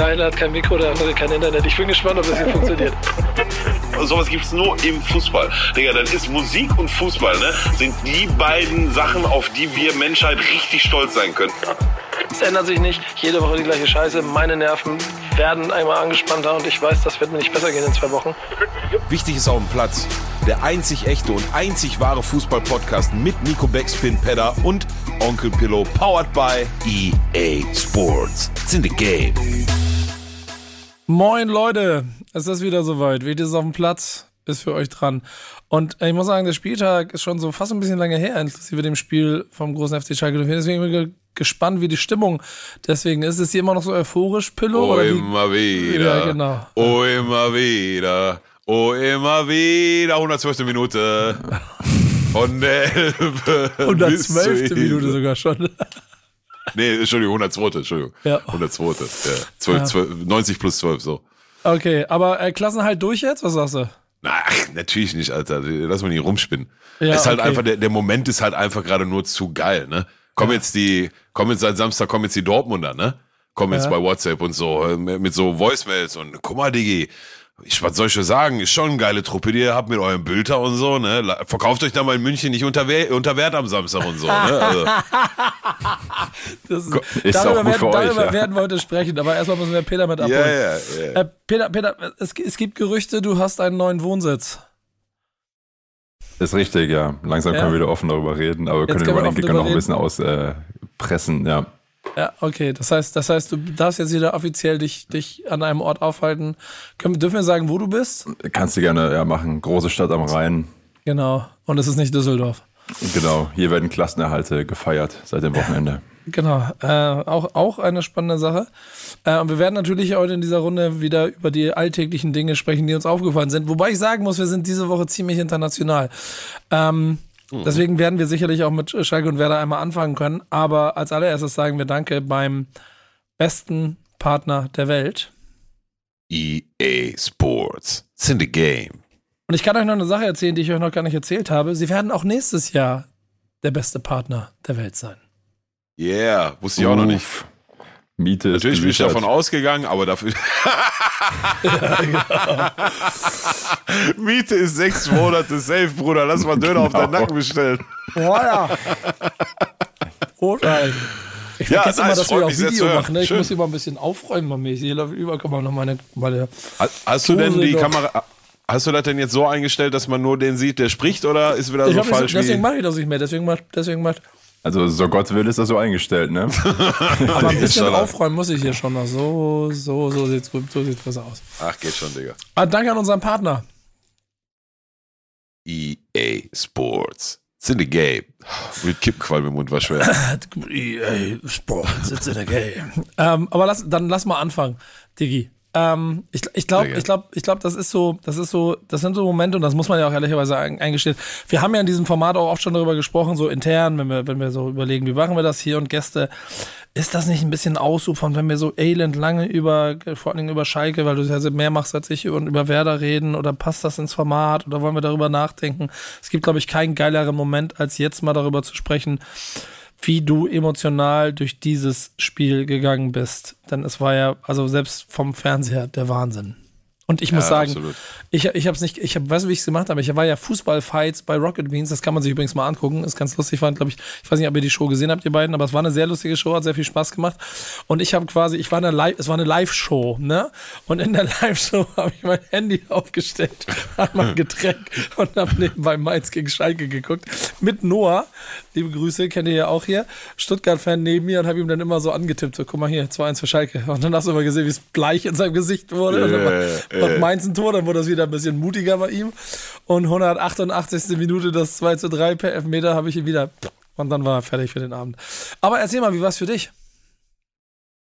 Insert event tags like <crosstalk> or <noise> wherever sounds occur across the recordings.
Der eine hat kein Mikro, der andere kein Internet. Ich bin gespannt, ob das hier funktioniert. <laughs> Sowas gibt's nur im Fußball. Digga, dann ist Musik und Fußball, ne? Sind die beiden Sachen, auf die wir Menschheit richtig stolz sein können. Es ändert sich nicht. Jede Woche die gleiche Scheiße. Meine Nerven werden einmal angespannter und ich weiß, das wird mir nicht besser gehen in zwei Wochen. Wichtig ist auf dem Platz. Der einzig echte und einzig wahre Fußball-Podcast mit Nico Backspin Pedder und Onkel Pillow, powered by EA Sports. It's in the game. Moin Leute, es ist wieder soweit. Wie ist auf dem Platz? Ist für euch dran. Und ich muss sagen, der Spieltag ist schon so fast ein bisschen lange her, inklusive dem Spiel vom großen FC Schalke 04. Deswegen gespannt, wie die Stimmung deswegen ist. Ist sie immer noch so euphorisch, Pillow? Oh, oder wie? immer wieder. Ja, genau. Oh, immer wieder. Oh, immer wieder. 112. Minute. Von der Elbe. bis zur 112. Insel. Minute sogar schon. Nee, Entschuldigung, 102. Entschuldigung. Ja. 102. Ja. 12, 12, 90 plus 12, so. Okay, aber äh, Klassen halt durch jetzt? Was sagst du? Na, ach, natürlich nicht, Alter. Lass mal nicht rumspinnen. Ja, ist halt okay. einfach, der, der Moment ist halt einfach gerade nur zu geil, ne? Kommen jetzt die, kommen jetzt seit Samstag, kommen jetzt die Dortmunder, ne? Kommen jetzt bei WhatsApp und so, äh, mit so Voicemails und guck mal, Digi, ich, was soll ich schon sagen? Ist schon eine geile Truppe, die ihr habt mit eurem Bülter und so, ne? Verkauft euch da mal in München nicht unter, We- unter Wert am Samstag und so, ne? <laughs> Also, Das ist, Ist darüber werden, euch, darüber ja. werden wir heute sprechen, aber erstmal müssen wir Peter mit abholen. ja, ja, ja. Äh, Peter, Peter es, es gibt Gerüchte, du hast einen neuen Wohnsitz. Ist richtig, ja. Langsam Ja. können wir wieder offen darüber reden, aber wir können den Kicker noch ein bisschen auspressen, ja. Ja, okay. Das heißt, das heißt, du darfst jetzt wieder offiziell dich, dich an einem Ort aufhalten. Können, dürfen wir sagen, wo du bist? Kannst du gerne ja, machen. Große Stadt am Rhein. Genau. Und es ist nicht Düsseldorf. Genau, hier werden Klassenerhalte gefeiert seit dem Wochenende. Genau. Äh, auch, auch eine spannende Sache. Äh, und wir werden natürlich heute in dieser Runde wieder über die alltäglichen Dinge sprechen, die uns aufgefallen sind. Wobei ich sagen muss, wir sind diese Woche ziemlich international. Ähm, Deswegen werden wir sicherlich auch mit Schalke und Werder einmal anfangen können. Aber als allererstes sagen wir Danke beim besten Partner der Welt. EA Sports. It's in the game. Und ich kann euch noch eine Sache erzählen, die ich euch noch gar nicht erzählt habe. Sie werden auch nächstes Jahr der beste Partner der Welt sein. Yeah, wusste ich auch noch nicht. Miete Natürlich ist bin ich davon ausgegangen, aber dafür. <laughs> Miete ist sechs Monate safe, Bruder. Lass mal Döner auf deinen Genau. Nacken bestellen. Boah, ja. Großartig. Ich Ja, vergesse immer, nice, dass wir auch Video machen. Ne? Ich Schön. muss hier mal ein bisschen aufräumen bei mir. Hier läuft überall, guck mal, noch meine, meine Hast du denn die doch. Kamera. Hast du das denn jetzt so eingestellt, dass man nur den sieht, der spricht, oder ist wieder ich so falsch deswegen wie. mache ich das nicht mehr. Deswegen macht, deswegen macht. Also, so Gott will, ist das so eingestellt, ne? <laughs> Aber ein bisschen aufräumen muss ich hier schon noch. So, so, so sieht's gut, so sieht's besser aus. Ach, geht schon, Digga. Ah, danke an unseren Partner. EA Sports. It's in the game. Mit Kippqualm im Mund war schwer. <laughs> EA Sports, it's in the game. ähm, aber lass, dann lass mal anfangen, Digi. Ähm, ich ich glaube, ich glaube, ich glaube, das ist so, das ist so, das sind so Momente und das muss man ja auch ehrlicherweise ein- eingestehen. Wir haben ja in diesem Format auch oft schon darüber gesprochen, so intern, wenn wir, wenn wir so überlegen, wie machen wir das hier und Gäste. Ist das nicht ein bisschen ausufern, wenn wir so elend lange über, vor allen Dingen über Schalke, weil du ja mehr machst als ich, und über Werder reden oder passt das ins Format oder wollen wir darüber nachdenken? Es gibt, glaube ich, keinen geileren Moment, als jetzt mal darüber zu sprechen, wie du emotional durch dieses Spiel gegangen bist. Denn es war ja, also selbst vom Fernseher der Wahnsinn. Und ich muss Ja, sagen, absolut. ich, ich habe es nicht, ich hab, weißt du, wie ich es gemacht habe? Ich war ja Fußballfights bei Rocket Beans, das kann man sich übrigens mal angucken, ist ganz lustig, war, glaube ich, ich weiß nicht, ob ihr die Show gesehen habt, ihr beiden, aber es war eine sehr lustige Show, hat sehr viel Spaß gemacht. Und ich habe quasi, ich war in einer Live, es war eine Live-Show, ne? Und in der <laughs> Live-Show habe ich mein Handy aufgestellt, hab mal ein Getränk <laughs> und habe nebenbei Mainz gegen Schalke geguckt. Mit Noah, liebe Grüße, kennt ihr ja auch hier, Stuttgart-Fan neben mir und habe ihm dann immer so angetippt, so, guck mal hier, 2-1 für Schalke. Und dann hast du immer gesehen, wie es bleich in seinem Gesicht wurde. Äh, macht Mainz ein Tor, dann wurde das wieder ein bisschen mutiger bei ihm. Und 188. Minute, das 2 zu 3 per Elfmeter, habe ich ihn wieder. Und dann war er fertig für den Abend. Aber erzähl mal, wie war es für dich?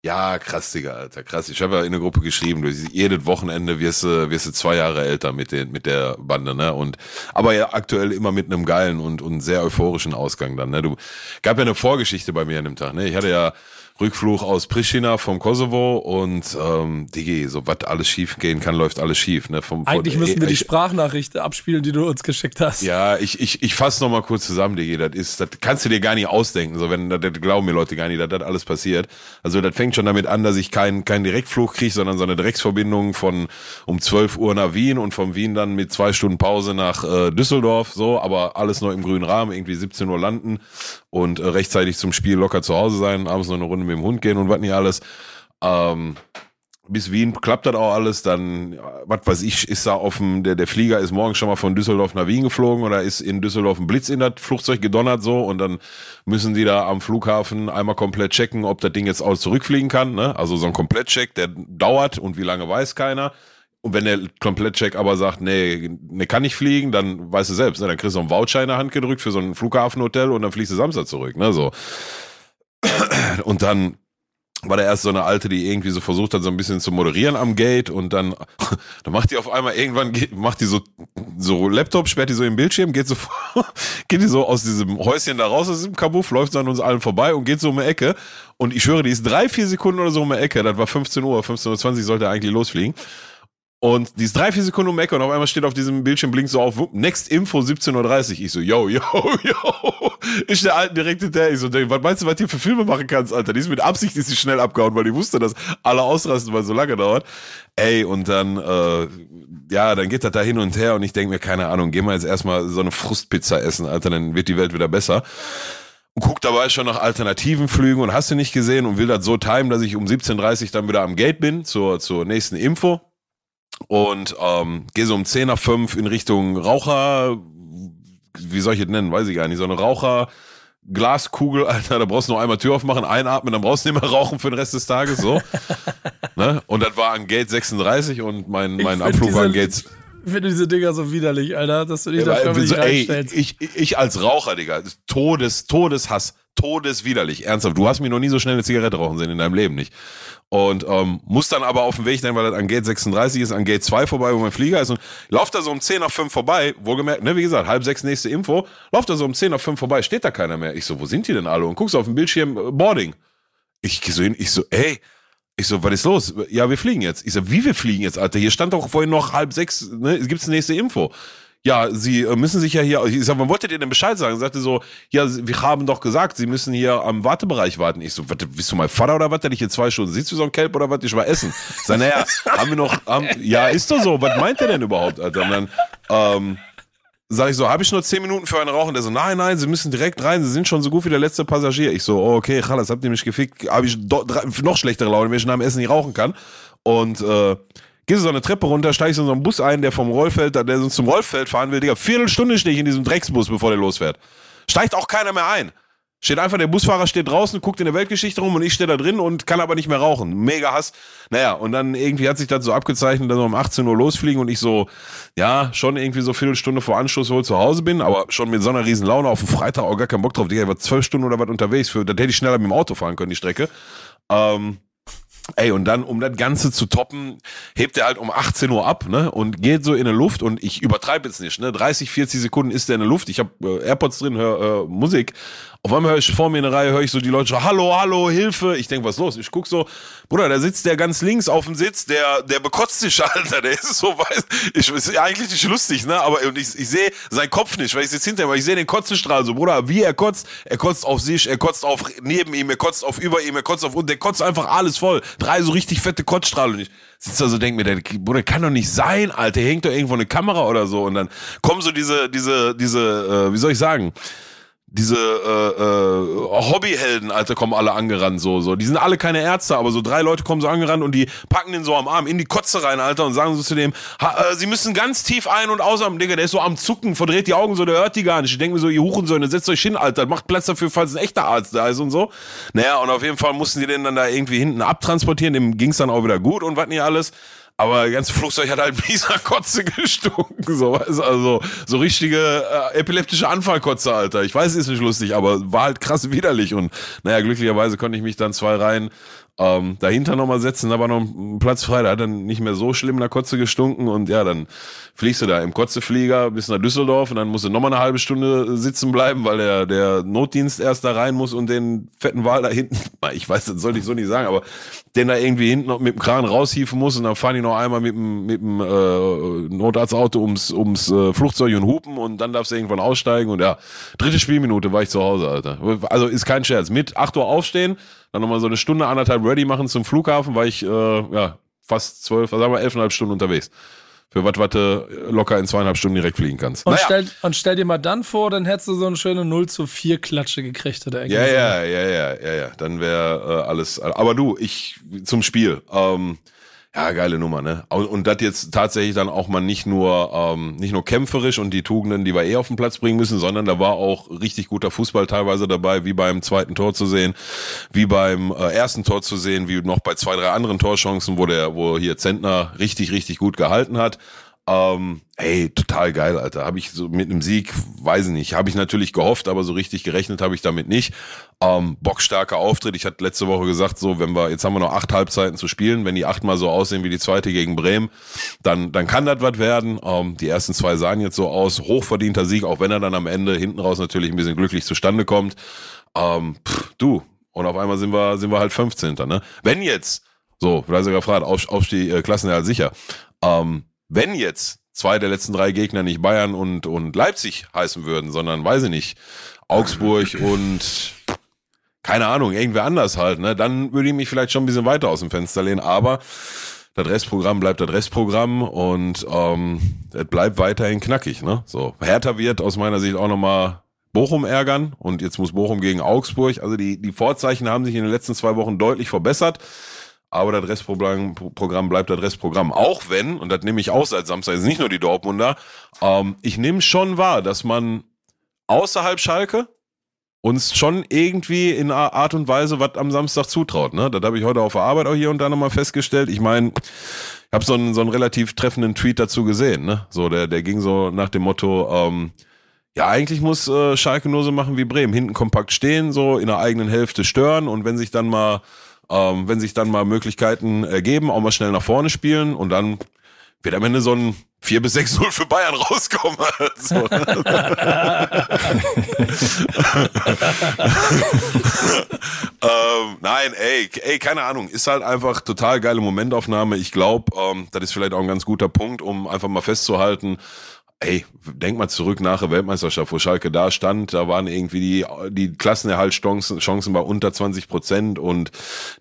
Ja, krass, Digga, Alter, krass. Ich habe ja in der Gruppe geschrieben, du, jedes Wochenende wirst du, wirst du zwei Jahre älter mit, den, mit der Bande, ne? Und, aber ja aktuell immer mit einem geilen und, und sehr euphorischen Ausgang dann, ne? Du, gab ja eine Vorgeschichte bei mir an dem Tag, ne? Ich hatte ja Rückflug aus Pristina vom Kosovo und ähm, Digi, so was alles schief gehen kann, läuft alles schief. Ne? Vom, Eigentlich von, müssen wir die ich, Sprachnachricht abspielen, die du uns geschickt hast. Ja, ich, ich, ich fasse nochmal kurz zusammen, Digi. Das ist, das kannst du dir gar nicht ausdenken. So, wenn, das, das glauben mir Leute gar nicht, dass das alles passiert. Also das fängt schon damit an, dass ich keinen keinen Direktflug kriege, sondern so eine Direktverbindung von um 12 Uhr nach Wien und von Wien dann mit zwei Stunden Pause nach äh, Düsseldorf. So, aber alles noch im grünen Rahmen, irgendwie 17 Uhr landen und äh, rechtzeitig zum Spiel locker zu Hause sein, abends noch eine Runde mit dem Hund gehen und was nicht alles. Ähm, bis Wien klappt das auch alles, dann, was weiß ich, ist da dem, der, der Flieger ist morgen schon mal von Düsseldorf nach Wien geflogen oder ist in Düsseldorf ein Blitz in das Flugzeug gedonnert so und dann müssen die da am Flughafen einmal komplett checken, ob das Ding jetzt auch zurückfliegen kann, ne? Also so ein Komplettcheck, der dauert und wie lange weiß keiner. Und wenn der Komplettcheck aber sagt, nee, ne kann nicht fliegen, dann weißt du selbst, ne? dann kriegst du einen Voucher in der Hand gedrückt für so ein Flughafenhotel und dann fliegst du Samstag zurück, ne? So. <clears throat> Und dann war da erst so eine Alte, die irgendwie so versucht hat, so ein bisschen zu moderieren am Gate und dann, <laughs> dann macht die auf einmal irgendwann, macht die so, so Laptop, sperrt die so im Bildschirm, geht so, <laughs> geht die so aus diesem Häuschen da raus, aus diesem Kabuff, läuft so an uns allen vorbei und geht so um die Ecke und ich schwöre, die ist drei, vier Sekunden oder so um die Ecke, das war 15 Uhr, 15.20 Uhr sollte eigentlich losfliegen und die ist drei, vier Sekunden um die Ecke und auf einmal steht auf diesem Bildschirm, blinkt so auf, Next Info 17.30 Uhr. Ich so, yo, yo, <laughs> yo. Ich der Alten direkt hinterher. Ich so, was meinst du, was hier für Filme machen kannst, Alter? Die ist mit Absicht ist sie schnell abgehauen, weil die wusste, dass alle ausrasten, weil es so lange dauert. Ey, und dann, äh, ja, dann geht das da hin und her und ich denke mir, keine Ahnung, gehen wir jetzt erstmal so eine Frustpizza essen, Alter, dann wird die Welt wieder besser und guck dabei schon nach alternativen Flügen und hast du nicht gesehen und will das so timen, dass ich um 17.30 Uhr dann wieder am Gate bin zur, zur nächsten Info und ähm, gehe so um 10 nach 5 in Richtung Raucher, wie soll ich es nennen, weiß ich gar nicht, so eine Raucher, Glaskugel, <laughs> Alter, da brauchst du nur einmal Tür aufmachen, einatmen, dann brauchst du nicht mehr rauchen für den Rest des Tages, so. <laughs> ne? Und das war an Gate 36 und mein, mein Abflug war an Gate... Ich finde diese Dinger so widerlich, Alter, dass du dich ja, da so, ey, ich, ich als Raucher, Digga, Todes, Todeshass, todeswiderlich, ernsthaft. Du hast mich noch nie so schnell eine Zigarette rauchen sehen in deinem Leben nicht. Und ähm, muss dann aber auf dem Weg, dann, weil das an Gate 36 ist, an Gate 2 vorbei, wo mein Flieger ist und lauft da so um 10 nach 5 vorbei, wohlgemerkt, ne, wie gesagt, halb sechs nächste Info, lauft da so um 10 nach 5 vorbei, steht da keiner mehr. Ich so, wo sind die denn alle? Und guckst auf dem Bildschirm, äh, Boarding. Ich so hin, ich so, ey, ich so, was ist los? Ja, wir fliegen jetzt. Ich so, wie wir fliegen jetzt, Alter? Hier stand doch vorhin noch halb sechs, ne? Gibt's nächste Info? Ja, Sie äh, müssen sich ja hier, ich sag, wann wolltet ihr denn Bescheid sagen? Sagte so, ja, wir haben doch gesagt, Sie müssen hier am Wartebereich warten. Ich so, bist du mein Vater oder was, der dich hier zwei Stunden sitzt wie so ein Kelp oder was, ich mal essen? Sag, naja, haben wir noch, haben, ja, ist doch so, was meint der denn überhaupt, Alter? Und dann, ähm, sag ich so, habe ich nur zehn Minuten für einen Rauchen? Der so, nein, nein, Sie müssen direkt rein, Sie sind schon so gut wie der letzte Passagier. Ich so, oh, okay, Chalas, habt ihr mich gefickt? Habe ich do, drei, noch schlechtere Laune, wenn ich nach dem Essen nicht rauchen kann. Und äh, gehst du so eine Treppe runter, steigst in so einen Bus ein, der vom Rollfeld, der uns zum Rollfeld fahren will, Digga, Viertelstunde stehe ich in diesem Drecksbus, bevor der losfährt. Steigt auch keiner mehr ein. Steht einfach, der Busfahrer steht draußen, guckt in der Weltgeschichte rum und ich stehe da drin und kann aber nicht mehr rauchen. Mega Hass. Naja, und dann irgendwie hat sich das so abgezeichnet, dass wir um 18 Uhr losfliegen und ich so, ja, schon irgendwie so Viertelstunde vor Anschluss wohl zu Hause bin, aber schon mit so einer riesen Laune auf dem Freitag auch gar keinen Bock drauf. Digga, ich war zwölf Stunden oder was unterwegs, für, das hätte ich schneller mit dem Auto fahren können, die Strecke. Ähm, Ey, und dann, um das Ganze zu toppen, hebt er halt um 18 Uhr ab, ne? Und geht so in der Luft und ich übertreibe jetzt nicht, ne? 30, 40 Sekunden ist er in der Luft. Ich habe äh, AirPods drin, höre äh, Musik auf einmal höre ich vor mir in der Reihe, höre ich so die Leute schon, hallo, hallo, Hilfe. Ich denke, was ist los? Ich guck so, Bruder, da sitzt der ganz links auf dem Sitz, der, der bekotzt sich, <laughs> Alter. Der ist so weiß. Ich, ist eigentlich nicht lustig, ne? Aber und ich, ich sehe seinen Kopf nicht, weil ich sitze hinter ihm, weil ich sehe den Kotzenstrahl so, Bruder, wie er kotzt. Er kotzt auf sich, er kotzt auf neben ihm, er kotzt auf über ihm, er kotzt auf und der kotzt einfach alles voll. Drei so richtig fette Kotzstrahlen und ich sitze da so, denk mir, der Bruder, kann doch nicht sein, Alter. Hängt doch irgendwo eine Kamera oder so. Und dann kommen so diese, diese, diese, äh, wie soll ich sagen? Diese äh, äh, Hobbyhelden, Alter, kommen alle angerannt, so, so. Die sind alle keine Ärzte, aber so drei Leute kommen so angerannt und die packen den so am Arm in die Kotze rein, Alter, und sagen so zu dem, ha, äh, sie müssen ganz tief ein- und ausatmen, Digga, der ist so am Zucken, verdreht die Augen so, der hört die gar nicht. Ich denke mir so, ihr Huchensöhne, setzt euch hin, Alter, macht Platz dafür, falls ein echter Arzt da ist und so. Naja, und auf jeden Fall mussten die den dann da irgendwie hinten abtransportieren, dem ging's dann auch wieder gut und was nicht alles. Aber das ganze Flugzeug hat halt mieser Kotze <laughs> gestunken. So, also so richtige äh, epileptische Anfallkotze, Alter. Ich weiß, ist nicht lustig, aber war halt krass widerlich. Und naja, glücklicherweise konnte ich mich dann zwei Reihen ähm, dahinter nochmal setzen, da war noch ein Platz frei, da hat dann nicht mehr so schlimm nach Kotze gestunken und ja, dann fliegst du da im Kotzeflieger bis nach Düsseldorf und dann musst du nochmal eine halbe Stunde sitzen bleiben, weil der, der Notdienst erst da rein muss und den fetten Wal da hinten, <laughs> ich weiß, das sollte ich so nicht sagen, aber den da irgendwie hinten noch mit dem Kran raushieven muss und dann fahren die noch einmal mit dem, mit dem äh, Notarztauto ums, ums äh, Flugzeug und hupen und dann darfst du irgendwann aussteigen und ja, dritte Spielminute war ich zu Hause, Alter. Also ist kein Scherz. Mit 8 Uhr aufstehen, dann nochmal so eine Stunde, anderthalb ready machen zum Flughafen, war ich äh, ja fast zwölf, sagen wir elfeinhalb Stunden unterwegs. Für was, was du locker in zweieinhalb Stunden direkt fliegen kannst. Und, Naja. stell, und stell dir mal dann vor, dann hättest du so eine schöne 0 zu 4 Klatsche gekriegt oder irgendwie Ja, ja, ja, ja, ja, ja. Dann wäre äh, alles. Aber du, ich zum Spiel. Ähm, ja, geile Nummer, ne? Und, und das jetzt tatsächlich dann auch mal nicht nur ähm, nicht nur kämpferisch und die Tugenden, die wir eh auf den Platz bringen müssen, sondern da war auch richtig guter Fußball teilweise dabei, wie beim zweiten Tor zu sehen, wie beim äh, ersten Tor zu sehen, wie noch bei zwei, drei anderen Torchancen, wo der, wo hier Zentner richtig, richtig gut gehalten hat. Ähm, ey, total geil, Alter. Habe ich so mit einem Sieg, weiß ich nicht, habe ich natürlich gehofft, aber so richtig gerechnet habe ich damit nicht. Ähm, bockstarker Auftritt. Ich hatte letzte Woche gesagt, so wenn wir jetzt haben wir noch acht Halbzeiten zu spielen, wenn die achtmal so aussehen wie die zweite gegen Bremen, dann dann kann das was werden. Ähm, die ersten zwei sahen jetzt so aus, hochverdienter Sieg, auch wenn er dann am Ende hinten raus natürlich ein bisschen glücklich zustande kommt. Ähm, pff, du und auf einmal sind wir sind wir halt 15. Ne? Wenn jetzt so, hast ja gefragt, auf, Aufstieg, äh, Klassenerhalt sicher. Ähm, wenn jetzt zwei der letzten drei Gegner nicht Bayern und, und Leipzig heißen würden, sondern, weiß ich nicht, Augsburg <laughs> und keine Ahnung, irgendwer anders halt, ne, dann würde ich mich vielleicht schon ein bisschen weiter aus dem Fenster lehnen, aber das Restprogramm bleibt das Restprogramm und ähm, es bleibt weiterhin knackig, ne? So, Hertha wird aus meiner Sicht auch nochmal Bochum ärgern und jetzt muss Bochum gegen Augsburg. Also die, die Vorzeichen haben sich in den letzten zwei Wochen deutlich verbessert. Aber das Restprogramm Programm bleibt das Restprogramm. Auch wenn, und das nehme ich auch seit Samstag, ist nicht nur die Dortmunder, ähm, ich nehme schon wahr, dass man außerhalb Schalke uns schon irgendwie in einer Art und Weise was am Samstag zutraut. Ne? Das habe ich heute auf der Arbeit auch hier und da nochmal festgestellt. Ich meine, ich habe so einen, so einen relativ treffenden Tweet dazu gesehen. Ne? So, der, der ging so nach dem Motto, ähm, ja, eigentlich muss äh, Schalke nur so machen wie Bremen. Hinten kompakt stehen, so in der eigenen Hälfte stören und wenn sich dann mal ähm, wenn sich dann mal Möglichkeiten ergeben, auch mal schnell nach vorne spielen und dann wird am Ende so ein 4 bis 6-0 für Bayern <laughs> rauskommen. Also. <laughs> ähm, nein, ey, ey, keine Ahnung, ist halt einfach total geile Momentaufnahme. Ich glaube, ähm, das ist vielleicht auch ein ganz guter Punkt, um einfach mal festzuhalten, Ey, denk mal zurück nach der Weltmeisterschaft, wo Schalke da stand, da waren irgendwie die, die Klassenerhaltschancen Chancen bei unter 20 Prozent und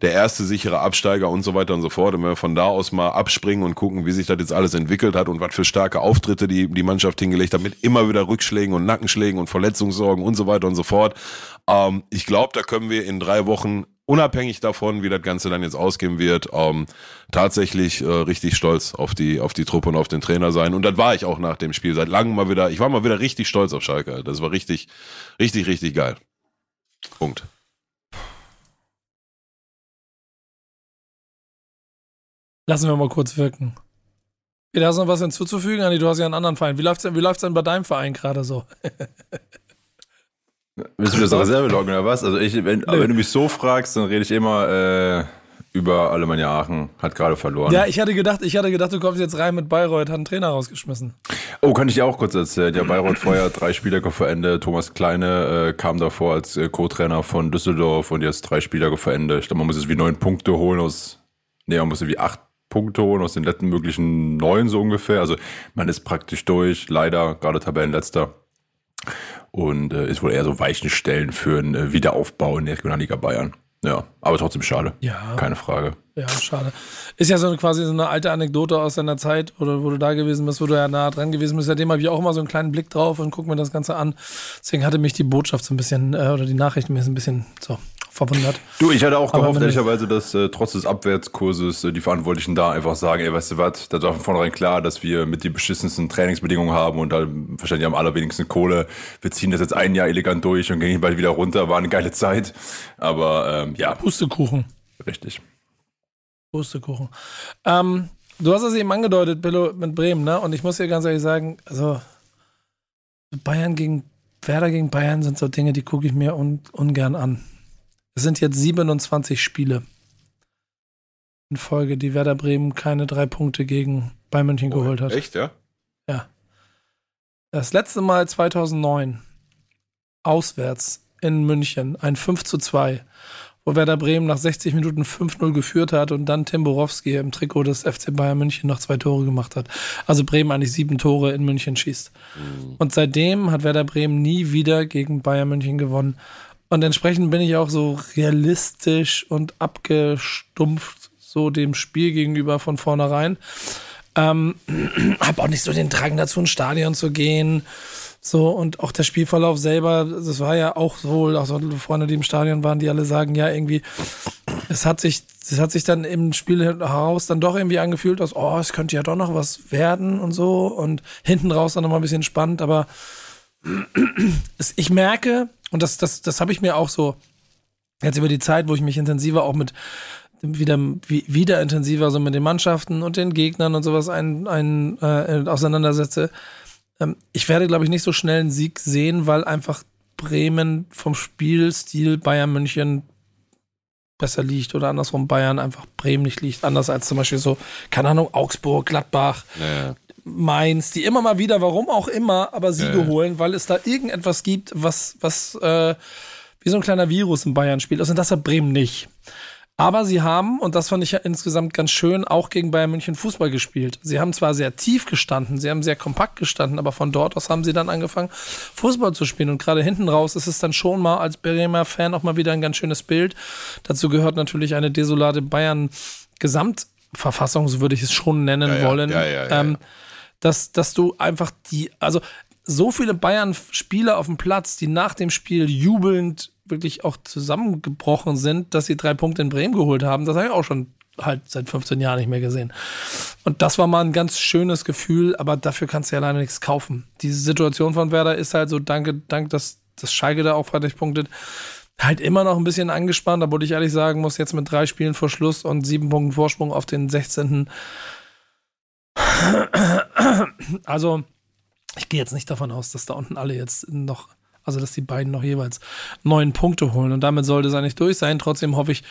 der erste sichere Absteiger und so weiter und so fort. Und wenn wir von da aus mal abspringen und gucken, wie sich das jetzt alles entwickelt hat und was für starke Auftritte die, die Mannschaft hingelegt hat, mit immer wieder Rückschlägen und Nackenschlägen und Verletzungssorgen und so weiter und so fort. Ähm, ich glaube, da können wir in drei Wochen unabhängig davon, wie das Ganze dann jetzt ausgehen wird, ähm, tatsächlich äh, richtig stolz auf die auf die Truppe und auf den Trainer sein. Und das war ich auch nach dem Spiel seit langem mal wieder. Ich war mal wieder richtig stolz auf Schalke. Das war richtig, richtig, richtig geil. Punkt. Lassen wir mal kurz wirken. Peter, hast du noch was hinzuzufügen? Anni, du hast ja einen anderen Verein. Wie läuft's denn, denn bei deinem Verein gerade so? <laughs> Willst du das <laughs> Reserve loggen oder was? Also ich, wenn, wenn du mich so fragst, dann rede ich immer äh, über Alemannia Aachen. Hat gerade verloren. Ja, ich hatte gedacht, ich hatte gedacht, du kommst jetzt rein mit Bayreuth, hat einen Trainer rausgeschmissen. Oh, kann ich dir auch kurz erzählen. Ja, Bayreuth vorher drei Spieler verändert. Thomas Kleine äh, kam davor als äh, Co-Trainer von Düsseldorf und jetzt drei Spieler verändert. Ich glaube, man muss jetzt wie neun Punkte holen aus, nee, man muss wie acht Punkte holen aus den letzten möglichen neun so ungefähr. Also man ist praktisch durch, leider gerade Tabellenletzter. Und äh, ist wohl eher so Weichenstellen für einen äh, Wiederaufbau in der Regionalliga Bayern. Ja, aber trotzdem schade. Ja. Keine Frage. Ja, schade. Ist ja so eine, quasi so eine alte Anekdote aus deiner Zeit, oder wo du da gewesen bist, wo du ja nah dran gewesen bist. Seitdem habe ich auch immer so einen kleinen Blick drauf und gucke mir das Ganze an. Deswegen hatte mich die Botschaft so ein bisschen, äh, oder die Nachricht mir so ein bisschen so verwundert. Du, ich hatte auch Aber gehofft, ehrlicherweise, dass äh, trotz des Abwärtskurses äh, die Verantwortlichen da einfach sagen, ey, weißt du was, da war von vornherein klar, dass wir mit die beschissensten Trainingsbedingungen haben und da wahrscheinlich am allerwenigsten Kohle. Wir ziehen das jetzt ein Jahr elegant durch und gehen bald wieder runter. War eine geile Zeit. Aber ähm, ja, Pustekuchen. richtig. Pustekuchen. Ähm, du hast es eben angedeutet, Billo, mit Bremen, ne? Und ich muss dir ganz ehrlich sagen, also Bayern gegen Werder gegen Bayern sind so Dinge, die gucke ich mir un, ungern an. Es sind jetzt 27 Spiele. in Folge, die Werder Bremen keine drei Punkte gegen Bayern München Oh, geholt hat. Echt, ja? Ja. Das letzte Mal 2009 auswärts in München ein 5 zu 2, wo Werder Bremen nach 60 Minuten 5-0 geführt hat und dann Tim Borowski im Trikot des FC Bayern München noch zwei Tore gemacht hat. Also Bremen eigentlich sieben Tore in München schießt. Und seitdem hat Werder Bremen nie wieder gegen Bayern München gewonnen. Und entsprechend bin ich auch so realistisch und abgestumpft so dem Spiel gegenüber von vornherein. Ähm, <clears throat> hab auch nicht so den Drang dazu, ins Stadion zu gehen. So, und auch der Spielverlauf selber, das war ja auch so, auch so Freunde, die im Stadion waren, die alle sagen, ja, irgendwie, es hat sich, es hat sich dann im Spiel heraus dann doch irgendwie angefühlt, dass, oh, es könnte ja doch noch was werden und so. Und hinten raus dann nochmal ein bisschen spannend, aber <clears throat> ich merke, und das, das, das habe ich mir auch so jetzt über die Zeit, wo ich mich intensiver auch mit wieder, wie- wieder intensiver so mit den Mannschaften und den Gegnern und sowas ein, ein, äh, auseinandersetze. Ähm, ich werde, glaube ich, nicht so schnell einen Sieg sehen, weil einfach Bremen vom Spielstil Bayern München besser liegt oder andersrum Bayern einfach Bremen nicht liegt. Anders als zum Beispiel so, keine Ahnung, Augsburg, Gladbach, Naja. Mainz, die immer mal wieder, warum auch immer, aber Siege Ja. holen, weil es da irgendetwas gibt, was, was äh, wie so ein kleiner Virus im Bayern spielt. Also das hat Bremen nicht. Aber sie haben, und das fand ich ja insgesamt ganz schön, auch gegen Bayern München Fußball gespielt. Sie haben zwar sehr tief gestanden, sie haben sehr kompakt gestanden, aber von dort aus haben sie dann angefangen, Fußball zu spielen. Und gerade hinten raus ist es dann schon mal als Bremer Fan auch mal wieder ein ganz schönes Bild. Dazu gehört natürlich eine desolate Bayern-Gesamtverfassung, so würde ich es schon nennen Ja, ja, wollen. ja, ähm, ja. Dass, dass du einfach die, also so viele Bayern-Spieler auf dem Platz, die nach dem Spiel jubelnd wirklich auch zusammengebrochen sind, dass sie drei Punkte in Bremen geholt haben, das habe ich auch schon halt seit 15 Jahren nicht mehr gesehen. Und das war mal ein ganz schönes Gefühl, aber dafür kannst du ja leider nichts kaufen. Diese Situation von Werder ist halt so, danke, dank, dass das Schalke da auch fertig punktet, halt immer noch ein bisschen angespannt, obwohl ich ehrlich sagen muss, jetzt mit drei Spielen vor Schluss und sieben Punkten Vorsprung auf den 16. Also, ich gehe jetzt nicht davon aus, dass da unten alle jetzt noch, also dass die beiden noch jeweils neun Punkte holen. Und damit sollte es eigentlich durch sein. Trotzdem hoffe ich,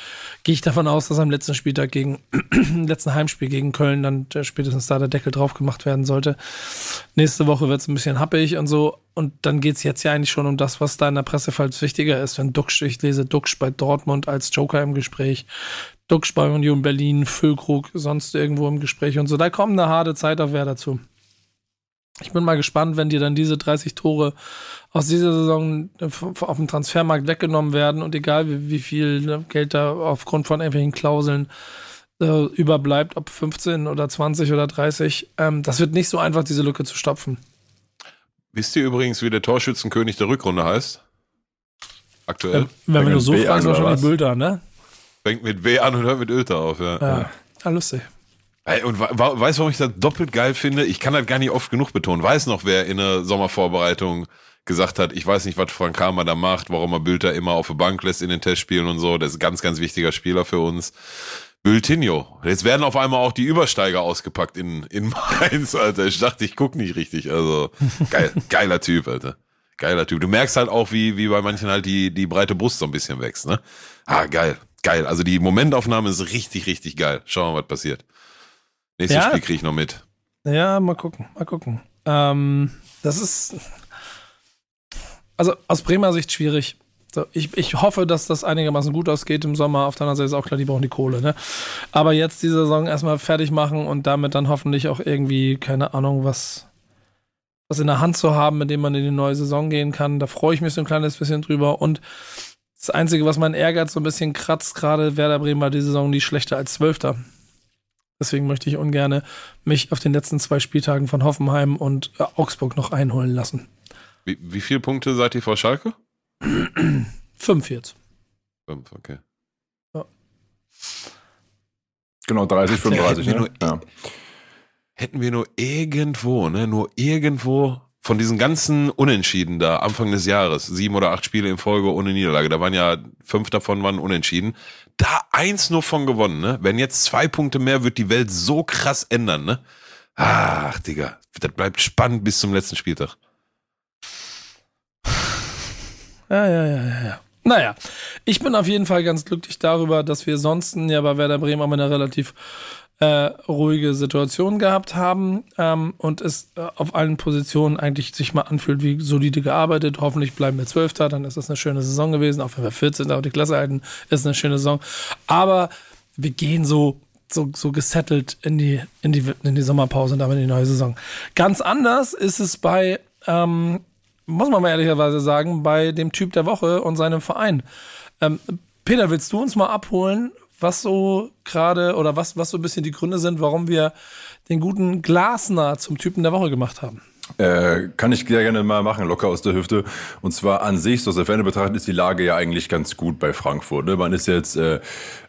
gehe ich davon aus, dass am letzten Spieltag gegen, <clears throat> letzten Heimspiel gegen Köln dann spätestens da der Deckel drauf gemacht werden sollte. Nächste Woche wird es ein bisschen happig und so. Und dann geht es jetzt ja eigentlich schon um das, was da in der Presse falls wichtiger ist. Wenn Duxch, ich lese Duxch bei Dortmund als Joker im Gespräch. Duxch bei Union Berlin, Füllkrug sonst irgendwo im Gespräch und so. Da kommt eine harte Zeit auf wer dazu. Ich bin mal gespannt, wenn dir dann diese 30 Tore aus dieser Saison auf dem Transfermarkt weggenommen werden und egal wie, wie viel ne, Geld da aufgrund von irgendwelchen Klauseln äh, überbleibt, ob 15 oder 20 oder 30, ähm, das wird nicht so einfach, diese Lücke zu stopfen. Wisst ihr übrigens, wie der Torschützenkönig der Rückrunde heißt? Aktuell? Äh, wenn fängt du mit so oder wahrscheinlich? Bilder, ne? Fängt mit W an und hört mit Ölter auf, ja. Ja. ja, lustig. Und weißt du, warum ich das doppelt geil finde? Ich kann das gar nicht oft genug betonen. Weiß noch, wer in der Sommervorbereitung gesagt hat, ich weiß nicht, was Frank Kramer da macht, warum er Bülter immer auf der Bank lässt in den Testspielen und so. Das ist ein ganz, ganz wichtiger Spieler für uns. Bültinho. Jetzt werden auf einmal auch die Übersteiger ausgepackt in, in <laughs> Mainz, Alter. Ich dachte, ich guck nicht richtig. Also, geil, <laughs> geiler Typ, Alter. Geiler Typ. Du merkst halt auch, wie, wie bei manchen halt die, die breite Brust so ein bisschen wächst, ne? Ah, geil. Geil. Also die Momentaufnahme ist richtig, richtig geil. Schauen wir mal, was passiert. Nächstes Ja. Spiel kriege ich noch mit. Ja, mal gucken, mal gucken. Ähm, das ist also aus Bremer Sicht schwierig. So, ich, ich hoffe, dass das einigermaßen gut ausgeht im Sommer. Auf der anderen Seite ist auch klar, die brauchen die Kohle. Ne? Aber jetzt die Saison erstmal fertig machen und damit dann hoffentlich auch irgendwie, keine Ahnung, was, was in der Hand zu haben, mit dem man in die neue Saison gehen kann. Da freue ich mich so ein kleines bisschen drüber. Und das Einzige, was mein Ehrgeiz so ein bisschen kratzt, gerade Werder Bremen war die Saison nie schlechter als Zwölfter. Deswegen möchte ich ungern mich auf den letzten zwei Spieltagen von Hoffenheim und äh, Augsburg noch einholen lassen. Wie, wie viele Punkte seid ihr vor Schalke? Fünf jetzt. Fünf, okay. Genau, 30, 35. <laughs> hätten wir Ne? Ja. Hätten wir nur irgendwo, ne, nur irgendwo von diesen ganzen Unentschieden da Anfang des Jahres, sieben oder acht Spiele in Folge ohne Niederlage, da waren ja fünf davon waren unentschieden, da eins nur von gewonnen, ne? Wenn jetzt zwei Punkte mehr, wird die Welt so krass ändern, ne? Ach, Digga, das bleibt spannend bis zum letzten Spieltag. Ja, ja, ja, ja, ja. Naja, ich bin auf jeden Fall ganz glücklich darüber, dass wir sonst ja bei Werder Bremen auch eine relativ äh, ruhige Situation gehabt haben ähm, und es äh, auf allen Positionen eigentlich sich mal anfühlt wie solide gearbeitet. Hoffentlich bleiben wir Zwölfter, dann ist das eine schöne Saison gewesen. Auch wenn wir 14. auf die Klasse halten, ist eine schöne Saison. Aber wir gehen so so, so gesettelt in die, in, die, in die Sommerpause und damit in die neue Saison. Ganz anders ist es bei ähm, muss man mal ehrlicherweise sagen, bei dem Typ der Woche und seinem Verein. Ähm, Peter, willst du uns mal abholen, was so gerade oder was, was so ein bisschen die Gründe sind, warum wir den guten Glasner zum Typen der Woche gemacht haben? Äh, kann ich sehr gerne mal machen, locker aus der Hüfte. Und zwar an sich, so aus der Ferne betrachtet, ist die Lage ja eigentlich ganz gut bei Frankfurt. Ne? Man ist jetzt äh,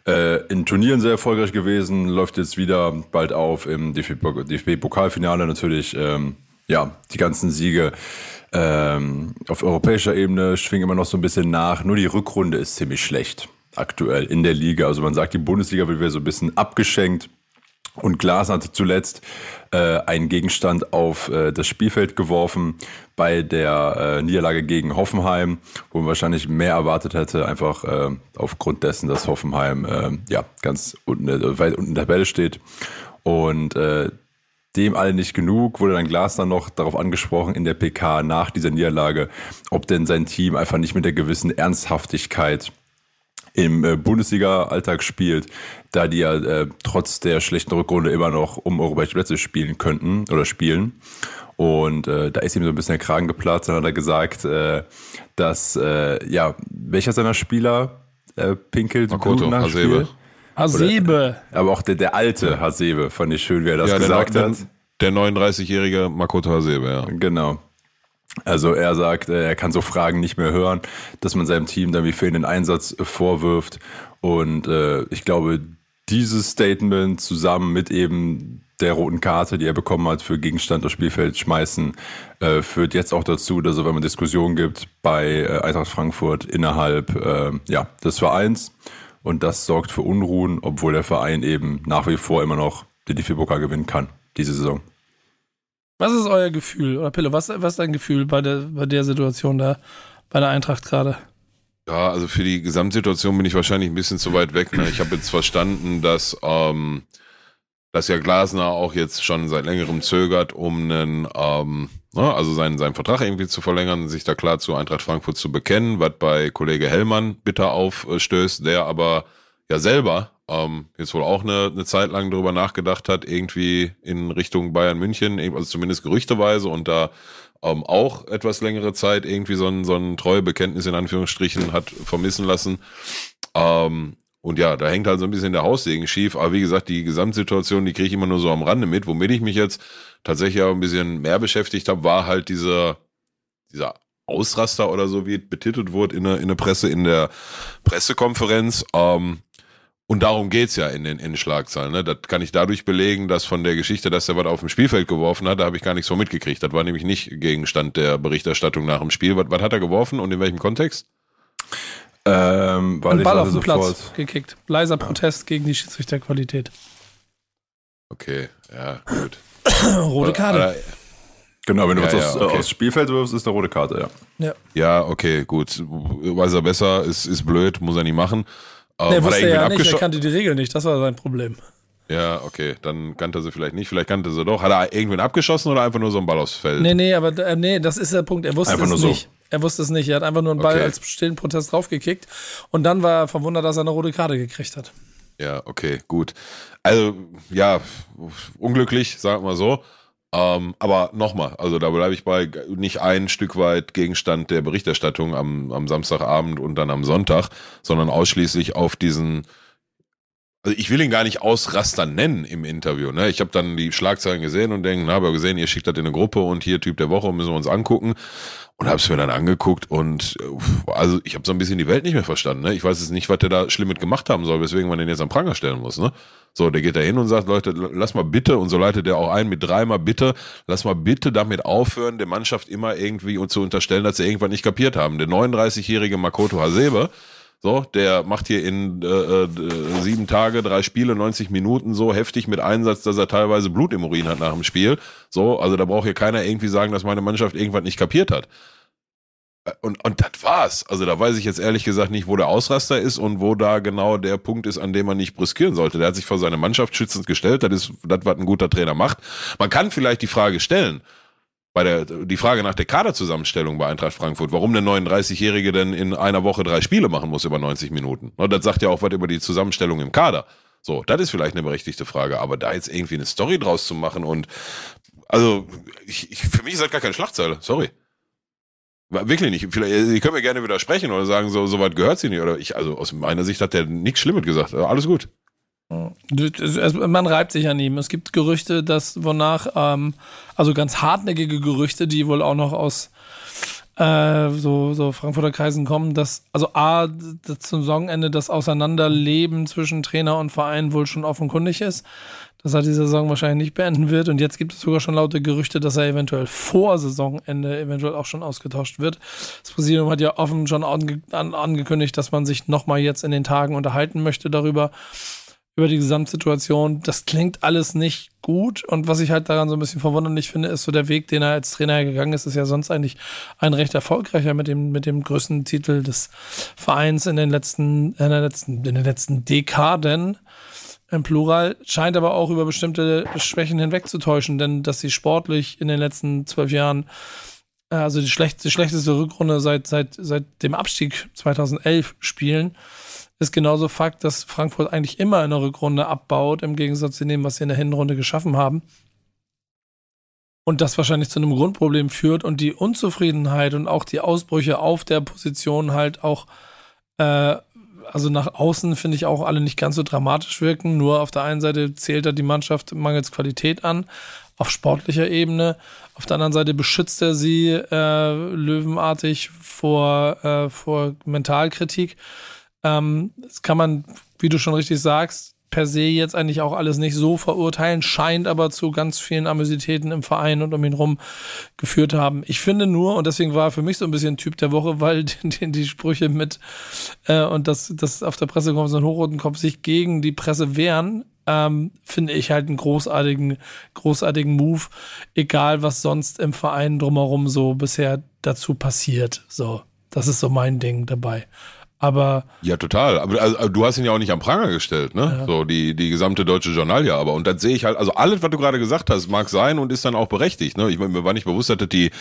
äh, in Turnieren sehr erfolgreich gewesen, läuft jetzt wieder bald auf im DFB-Pokalfinale natürlich. Ähm, ja, die ganzen Siege ähm, auf europäischer Ebene schwingen immer noch so ein bisschen nach. Nur die Rückrunde ist ziemlich schlecht aktuell in der Liga. Also man sagt, die Bundesliga wird wieder so ein bisschen abgeschenkt. Und Glas hat zuletzt äh, einen Gegenstand auf äh, das Spielfeld geworfen bei der äh, Niederlage gegen Hoffenheim, wo man wahrscheinlich mehr erwartet hätte, einfach äh, aufgrund dessen, dass Hoffenheim äh, ja ganz unten, äh, weit unten in der Tabelle steht. Und äh, dem alle nicht genug, wurde dann Glas dann noch darauf angesprochen in der PK nach dieser Niederlage, ob denn sein Team einfach nicht mit der gewissen Ernsthaftigkeit im äh, Bundesliga-Alltag spielt, da die ja äh, trotz der schlechten Rückrunde immer noch um europäische Plätze spielen könnten oder spielen. Und äh, da ist ihm so ein bisschen der Kragen geplatzt. Dann hat er gesagt, äh, dass, äh, ja, welcher seiner Spieler äh, pinkelt? Makoto, Hasebe. Hasebe. aber auch der, der alte Hasebe, fand ich schön, wie er das ja, gesagt der, hat. Der 39-jährige Makoto Hasebe, ja. Genau. Also er sagt, äh, er kann so Fragen nicht mehr hören, dass man seinem Team dann wie fehlenden Einsatz vorwirft. Und äh, ich glaube, dieses Statement zusammen mit eben der roten Karte, die er bekommen hat für Gegenstand aufs Spielfeld schmeißen, äh, führt jetzt auch dazu, dass es wenn man Diskussionen gibt bei äh, Eintracht Frankfurt innerhalb äh, ja, des Vereins. Und das sorgt für Unruhen, obwohl der Verein eben nach wie vor immer noch den DFB-Pokal gewinnen kann, diese Saison. Was ist euer Gefühl? Oder Pille, was, was ist dein Gefühl bei der, bei der Situation da, bei der Eintracht gerade? Ja, also für die Gesamtsituation bin ich wahrscheinlich ein bisschen zu weit weg. Ne? Ich habe jetzt verstanden, dass, ähm, dass ja Glasner auch jetzt schon seit längerem zögert, um einen ähm, Ne, also seinen, seinen Vertrag irgendwie zu verlängern, sich da klar zu Eintracht Frankfurt zu bekennen, was bei Kollege Hellmann bitter aufstößt, der aber ja selber ähm, jetzt wohl auch eine, eine Zeit lang darüber nachgedacht hat, irgendwie in Richtung Bayern München, also zumindest gerüchteweise und da ähm, auch etwas längere Zeit irgendwie so ein, so ein Treuebekenntnis in Anführungsstrichen hat vermissen lassen. Ähm, und ja, da hängt halt so ein bisschen der Haussegen schief. Aber wie gesagt, die Gesamtsituation, die kriege ich immer nur so am Rande mit. Womit ich mich jetzt tatsächlich auch ein bisschen mehr beschäftigt habe, war halt dieser, dieser Ausraster oder so, wie es betitelt wurde in der, in der Presse, in der Pressekonferenz. Ähm, und darum geht's ja in den, in den Schlagzeilen. Ne? Das kann ich dadurch belegen, dass von der Geschichte, dass er was auf dem Spielfeld geworfen hat, da habe ich gar nichts von mitgekriegt. Das war nämlich nicht Gegenstand der Berichterstattung nach dem Spiel. Was, was hat er geworfen und in welchem Kontext? Ähm, weil Ein Ball auf den Platz gekickt. Leiser Protest gegen die Schiedsrichterqualität. Okay, ja, gut. <coughs> rote Karte. Genau, wenn du ja, was ja, aufs, okay. aufs, Spielfeld wirfst, ist eine rote Karte, ja. Ja, ja okay, gut. Weiß er besser, ist, ist blöd, muss er nicht machen. Ähm, er wusste er ja nicht, er kannte die Regel nicht, das war sein Problem. Ja, okay, dann kannte er sie vielleicht nicht, vielleicht kannte er sie doch. Hat er irgendwen abgeschossen oder einfach nur so einen Ball aufs Feld? Nee, nee, aber äh, nee, das ist der Punkt, er wusste einfach es nicht. So. Er wusste es nicht, er hat einfach nur einen Ball okay. als stillen Protest draufgekickt und dann war er verwundert, dass er eine rote Karte gekriegt hat. Ja, okay, gut. Also, ja, unglücklich, sagen wir mal so. Ähm, aber nochmal, also da bleibe ich bei nicht ein Stück weit Gegenstand der Berichterstattung am, am Samstagabend und dann am Sonntag, sondern ausschließlich auf diesen also ich will ihn gar nicht Ausraster nennen im Interview. Ne? Ich habe dann die Schlagzeilen gesehen und denke, na, aber gesehen, ihr schickt das in eine Gruppe und hier Typ der Woche müssen wir uns angucken. Und habe es mir dann angeguckt und also ich habe so ein bisschen die Welt nicht mehr verstanden. Ne? Ich weiß jetzt nicht, was der da schlimm mit gemacht haben soll, weswegen man den jetzt am Pranger stellen muss. Ne? So, der geht da hin und sagt, Leute, lass mal bitte, und so leitet er auch ein mit dreimal bitte, lass mal bitte damit aufhören, der Mannschaft immer irgendwie zu unterstellen, dass sie irgendwann nicht kapiert haben. Der 39-jährige Makoto Hasebe, so, der macht hier in äh, äh, sieben Tage, drei Spiele, 90 Minuten so heftig mit Einsatz, dass er teilweise Blut im Urin hat nach dem Spiel. So, also da braucht hier keiner irgendwie sagen, dass meine Mannschaft irgendwas nicht kapiert hat. und, und das war's. Also da weiß ich jetzt ehrlich gesagt nicht, wo der Ausraster ist und wo da genau der Punkt ist, an dem man nicht brüskieren sollte. Der hat sich vor seine Mannschaft schützend gestellt. Das ist das, was ein guter Trainer macht. Man kann vielleicht die Frage stellen, bei der, die Frage nach der Kaderzusammenstellung bei Eintracht Frankfurt, warum der 39-Jährige denn in einer Woche drei Spiele machen muss über 90 Minuten. Und das sagt ja auch was über die Zusammenstellung im Kader. So, das ist vielleicht eine berechtigte Frage, aber da jetzt irgendwie eine Story draus zu machen und also ich, ich, für mich ist das gar keine Schlagzeile, sorry. Wirklich nicht. Vielleicht, Sie können mir gerne widersprechen oder sagen, so, so weit gehört sie nicht. Oder ich, also aus meiner Sicht hat der nichts Schlimmes gesagt. Alles gut. Man reibt sich an ihm. Es gibt Gerüchte, dass wonach, ähm, also ganz hartnäckige Gerüchte, die wohl auch noch aus äh, so, so Frankfurter Kreisen kommen, dass, also A, zum Saisonende das Auseinanderleben zwischen Trainer und Verein wohl schon offenkundig ist, dass er die Saison wahrscheinlich nicht beenden wird. Und jetzt gibt es sogar schon laute Gerüchte, dass er eventuell vor Saisonende eventuell auch schon ausgetauscht wird. Das Präsidium hat ja offen schon ange an, angekündigt, dass man sich nochmal jetzt in den Tagen unterhalten möchte darüber über die Gesamtsituation. Das klingt alles nicht gut. Und was ich halt daran so ein bisschen verwunderlich finde, ist so der Weg, den er als Trainer gegangen ist, ist ja sonst eigentlich ein recht erfolgreicher mit dem, mit dem größten Titel des Vereins in den letzten, in der letzten, in den letzten Dekaden. Im Plural scheint aber auch über bestimmte Schwächen hinwegzutäuschen, denn dass sie sportlich in den letzten zwölf Jahren äh, also die, schlecht, die schlechteste Rückrunde seit, seit, seit dem Abstieg 2011 spielen, ist genauso Fakt, dass Frankfurt eigentlich immer in der Rückrunde abbaut, im Gegensatz zu dem, was sie in der Hinrunde geschaffen haben. Und das wahrscheinlich zu einem Grundproblem führt und die Unzufriedenheit und auch die Ausbrüche auf der Position halt auch, äh, also nach außen finde ich auch alle nicht ganz so dramatisch wirken. Nur auf der einen Seite zählt da die Mannschaft mangels Qualität an, auf sportlicher Ebene. Auf der anderen Seite beschützt er sie äh, löwenartig vor, äh, vor Mentalkritik. Ähm, das kann man, wie du schon richtig sagst, per se jetzt eigentlich auch alles nicht so verurteilen, scheint aber zu ganz vielen Amüsitäten im Verein und um ihn rum geführt haben. Ich finde nur, und deswegen war er für mich so ein bisschen Typ der Woche, weil <laughs> die, die Sprüche mit äh, und das, das auf der Pressekonferenz in Hochroten Kopf sich gegen die Presse wehren, ähm, finde ich halt einen großartigen, großartigen Move, egal was sonst im Verein drumherum so bisher dazu passiert. So, das ist so mein Ding dabei. Aber. Ja, total. Aber also, du hast ihn ja auch nicht am Pranger gestellt, ne? Ja. So, die, die gesamte deutsche Journalie. Aber, und das sehe ich halt, also alles, was du gerade gesagt hast, mag sein und ist dann auch berechtigt, ne? Ich mir war nicht bewusst, dass das die,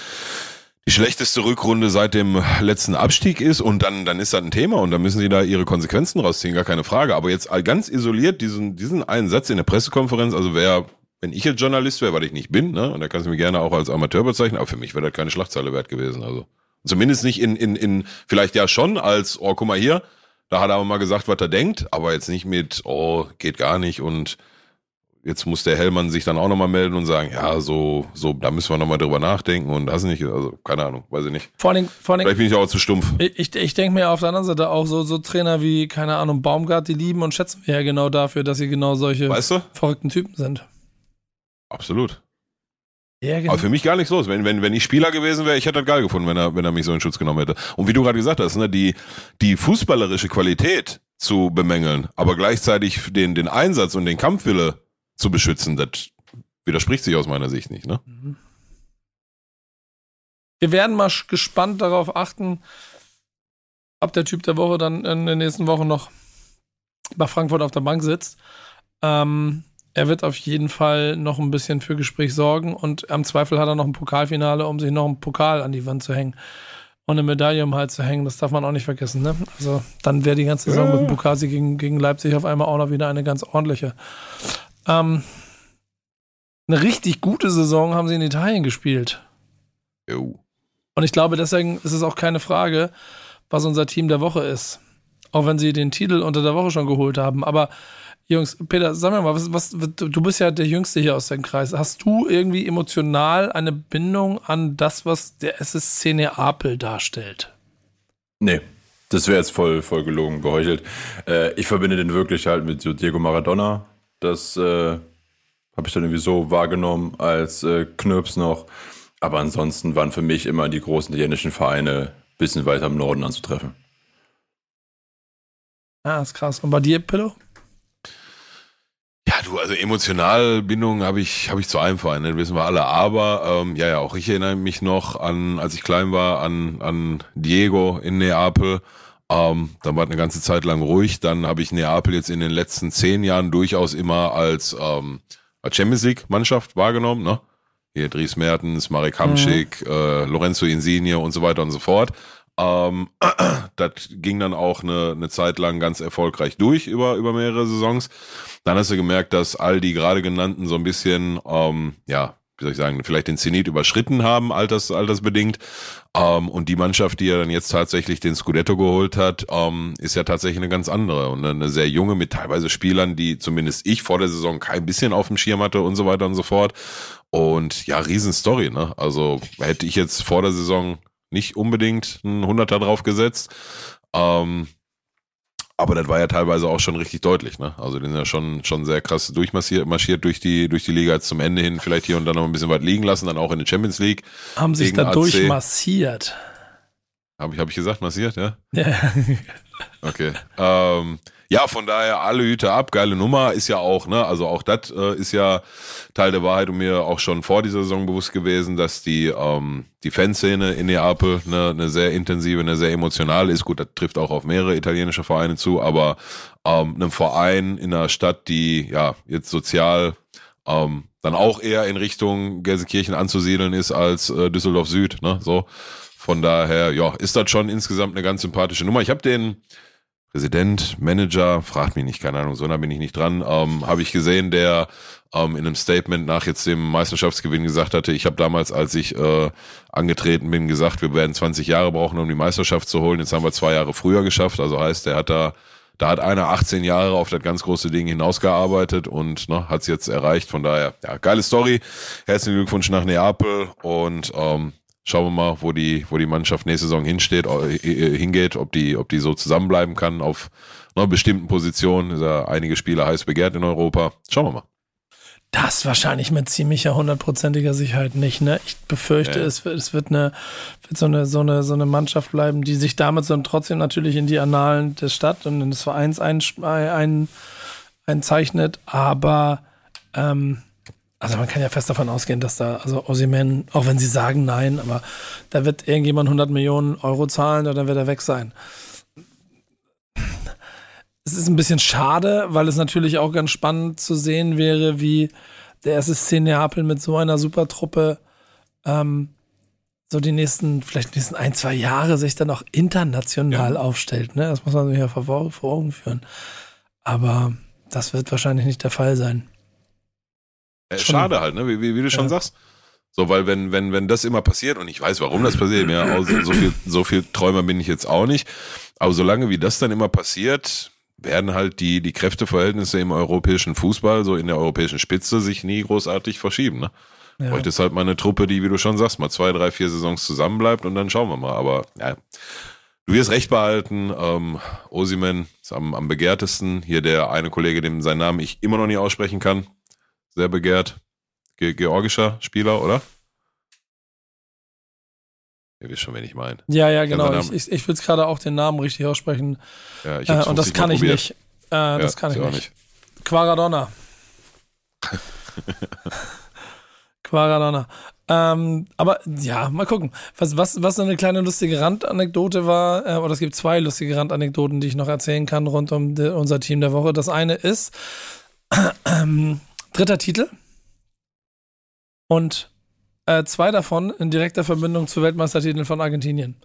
die schlechteste Rückrunde seit dem letzten Abstieg ist und dann, dann ist das ein Thema und dann müssen sie da ihre Konsequenzen rausziehen, gar keine Frage. Aber jetzt ganz isoliert diesen, diesen einen Satz in der Pressekonferenz, also wer, wenn ich jetzt Journalist wäre, weil ich nicht bin, ne, und da kannst du mich gerne auch als Amateur bezeichnen, aber für mich wäre das keine Schlagzeile wert gewesen, also. Zumindest nicht in, in, in, vielleicht ja schon als, oh, guck mal hier, da hat er aber mal gesagt, was er denkt, aber jetzt nicht mit, oh, geht gar nicht und jetzt muss der Hellmann sich dann auch nochmal melden und sagen, ja, so, so, da müssen wir nochmal drüber nachdenken und das nicht, also keine Ahnung, weiß ich nicht. Vor allem, vor allem Vielleicht bin ich auch zu stumpf. Ich, ich denke mir auf der anderen Seite auch so, so Trainer wie, keine Ahnung, Baumgart, die lieben und schätzen wir ja genau dafür, dass sie genau solche weißt du? verrückten Typen sind. Absolut. Ja, genau. Aber für mich gar nichts los. Wenn, wenn, wenn ich Spieler gewesen wäre, ich hätte das geil gefunden, wenn er, wenn er mich so in Schutz genommen hätte. Und wie du gerade gesagt hast, ne, die, die fußballerische Qualität zu bemängeln, aber gleichzeitig den, den Einsatz und den Kampfwille zu beschützen, das widerspricht sich aus meiner Sicht nicht, ne? Mhm. Wir werden mal gespannt darauf achten, ob der Typ der Woche dann in den nächsten Wochen noch bei Frankfurt auf der Bank sitzt. Ähm, er wird auf jeden Fall noch ein bisschen für Gespräch sorgen und am Zweifel hat er noch ein Pokalfinale, um sich noch einen Pokal an die Wand zu hängen und eine Medaille um Hals zu hängen. Das darf man auch nicht vergessen. Ne? Also dann wäre die ganze Saison mit dem Pokalsieg gegen, gegen Leipzig auf einmal auch noch wieder eine ganz ordentliche. Ähm, eine richtig gute Saison haben sie in Italien gespielt. Jo. Und ich glaube, deswegen ist es auch keine Frage, was unser Team der Woche ist. Auch wenn sie den Titel unter der Woche schon geholt haben. Aber Jungs, Peter, sag mir mal, was, was, du bist ja der Jüngste hier aus dem Kreis. Hast du irgendwie emotional eine Bindung an das, was der SSC Neapel darstellt? Nee, das wäre jetzt voll, voll gelogen, geheuchelt. Äh, ich verbinde den wirklich halt mit Diego Maradona. Das äh, habe ich dann irgendwie so wahrgenommen als äh, Knirps noch. Aber ansonsten waren für mich immer die großen italienischen Vereine ein bisschen weiter im Norden anzutreffen. Ah, ist krass. Und bei dir, Pillow? Ja, du, also emotional Bindung habe ich, habe ich zu einem Verein, ne? das wissen wir alle. Aber ähm, ja, ja, auch ich erinnere mich noch an, als ich klein war, an, an Diego in Neapel. Ähm, dann war es eine ganze Zeit lang ruhig. Dann habe ich Neapel jetzt in den letzten zehn Jahren durchaus immer als, ähm, als Champions League-Mannschaft wahrgenommen. Ne? Hier Dries Mertens, Marek Hamschick, mhm. äh, Lorenzo Insigne und so weiter und so fort. Ähm, <clears throat> das ging dann auch eine, eine Zeit lang ganz erfolgreich durch über, über mehrere Saisons. Dann hast du gemerkt, dass all die gerade genannten so ein bisschen, ähm, ja, wie soll ich sagen, vielleicht den Zenit überschritten haben, alters, altersbedingt. Ähm, und die Mannschaft, die ja dann jetzt tatsächlich den Scudetto geholt hat, ähm, ist ja tatsächlich eine ganz andere und eine sehr junge mit teilweise Spielern, die zumindest ich vor der Saison kein bisschen auf dem Schirm hatte und so weiter und so fort. Und ja, Riesenstory, ne? Also hätte ich jetzt vor der Saison nicht unbedingt ein Hunderter drauf gesetzt. Ähm, aber das war ja teilweise auch schon richtig deutlich, ne? Also den sind ja schon, schon sehr krass durchmarschiert marschiert durch die, durch die Liga jetzt zum Ende hin, vielleicht hier und da noch ein bisschen weit liegen lassen, dann auch in der Champions League. Haben sich da durchmassiert. Habe ich, hab ich gesagt, massiert, ja? Ja. <laughs> okay. Ähm, ja, von daher alle Hüte ab, geile Nummer ist ja auch, ne? Also auch das äh, ist ja Teil der Wahrheit und mir auch schon vor dieser Saison bewusst gewesen, dass die ähm, die Fanszene in Neapel ne, eine sehr intensive, eine sehr emotionale ist. Gut, das trifft auch auf mehrere italienische Vereine zu, aber ähm, einem Verein in einer Stadt, die ja jetzt sozial ähm, dann auch eher in Richtung Gelsenkirchen anzusiedeln ist als äh, Düsseldorf Süd, ne? So. Von daher, ja, ist das schon insgesamt eine ganz sympathische Nummer. Ich habe den Präsident, Manager, fragt mich nicht, keine Ahnung, so nah bin ich nicht dran, ähm, habe ich gesehen, der ähm, in einem Statement nach jetzt dem Meisterschaftsgewinn gesagt hatte, ich habe damals, als ich äh, angetreten bin, gesagt, wir werden 20 Jahre brauchen, um die Meisterschaft zu holen. Jetzt haben wir zwei Jahre früher geschafft. Also heißt, der hat da, da hat einer 18 Jahre auf das ganz große Ding hinausgearbeitet und ne, hat es jetzt erreicht. Von daher, ja, geile Story. Herzlichen Glückwunsch nach Neapel und ähm, Schauen wir mal, wo die, wo die Mannschaft nächste Saison hinsteht, äh, äh, hingeht, ob die, ob die so zusammenbleiben kann auf einer bestimmten Position. Ist ja einige Spieler heiß begehrt in Europa. Schauen wir mal. Das wahrscheinlich mit ziemlicher hundertprozentiger Sicherheit nicht. Ne? Ich befürchte, ja. es, wird, es wird, eine, wird so, eine, so, eine, so eine Mannschaft bleiben, die sich damit so trotzdem natürlich in die Annalen der Stadt und des Vereins ein, ein, einzeichnet. Aber ähm, also man kann ja fest davon ausgehen, dass da, also Ossiman, auch wenn sie sagen nein, aber da wird irgendjemand 100 Millionen Euro zahlen oder dann wird er weg sein. Es ist ein bisschen schade, weil es natürlich auch ganz spannend zu sehen wäre, wie der SSC Neapel mit so einer Supertruppe ähm, so die nächsten, vielleicht die nächsten ein, zwei Jahre sich dann auch international ja. aufstellt. Ne? Das muss man sich ja vor, vor Augen führen. Aber das wird wahrscheinlich nicht der Fall sein. Äh, schade halt, ne? Wie, wie, wie du schon ja. sagst. So, weil wenn, wenn, wenn das immer passiert, und ich weiß, warum das passiert, ja, so viel, so viel Träumer bin ich jetzt auch nicht. Aber solange wie das dann immer passiert, werden halt die, die Kräfteverhältnisse im europäischen Fußball, so in der europäischen Spitze, sich nie großartig verschieben, ne? Ja. Bräuchte es halt mal eine Truppe, die, wie du schon sagst, mal zwei, drei, vier Saisons zusammenbleibt und dann schauen wir mal. Aber ja, du wirst recht behalten. Ähm, Osimen ist am, am begehrtesten. Hier der eine Kollege, dem seinen Namen ich immer noch nie aussprechen kann sehr begehrt. Ge georgischer Spieler, oder? Ihr wisst schon, wen ich meine. Ja, ja, genau. Ich, ich, ich will es gerade auch den Namen richtig aussprechen. Ja, ich äh, und das kann ich nicht. Äh, ja, das kann ich nicht. nicht. Quaradonna. <laughs> Quaradonna. Ähm, aber ja, mal gucken. Was, was, was eine kleine lustige Randanekdote war, äh, oder es gibt zwei lustige Randanekdoten, die ich noch erzählen kann rund um die, unser Team der Woche. Das eine ist, <clears throat> ähm, Dritter Titel. Und äh, zwei davon in direkter Verbindung zu Weltmeistertiteln von Argentinien.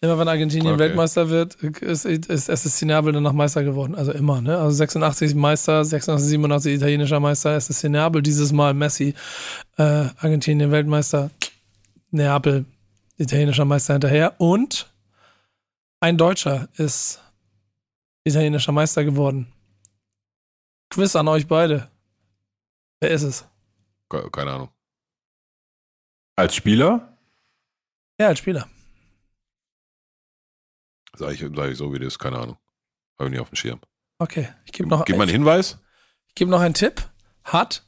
Immer wenn Argentinien okay. Weltmeister wird, ist, ist SSC Neapel danach Meister geworden. Also immer, ne? Also 86 Meister, 86, 87 italienischer Meister, SSC Neapel, dieses Mal Messi, äh, Argentinien Weltmeister, Neapel italienischer Meister hinterher. Und ein Deutscher ist italienischer Meister geworden. Quiz an euch beide. Wer ist es? Keine Ahnung. Als Spieler? Ja, als Spieler. Sag ich, sag ich so, wie das ist, keine Ahnung. Habe ich nicht auf dem Schirm. Okay, ich gebe noch. Gib mal einen Hinweis. Ich gebe noch einen Tipp. Hat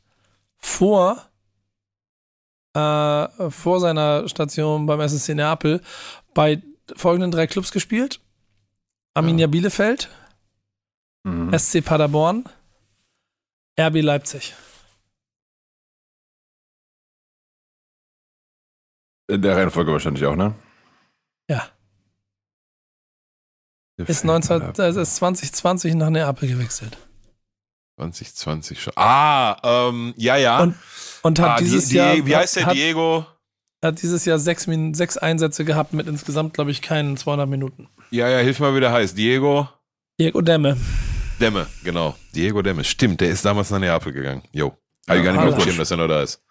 vor, äh, vor seiner Station beim SSC Neapel bei folgenden drei Clubs gespielt: Arminia ja. Bielefeld, mhm. SC Paderborn RB Leipzig. In der Reihenfolge wahrscheinlich auch, ne? Ja. Ist, 19, äh, ist 2020 nach Neapel gewechselt. 2020 schon. Ah, ähm, ja, ja. Und, und hat ah, dieses die, Jahr. die, wie heißt der? hat, Diego? Hat dieses Jahr sechs, sechs Einsätze gehabt mit insgesamt, glaube ich, keinen 200 Minuten. Ja, ja, hilf mal, wie der heißt. Diego? Diego Demme. Demme, genau. Diego Demme. Stimmt, der ist damals nach Neapel gegangen. Jo. Habe ich gar nicht mehr auf dem Schirm, dass er noch da ist.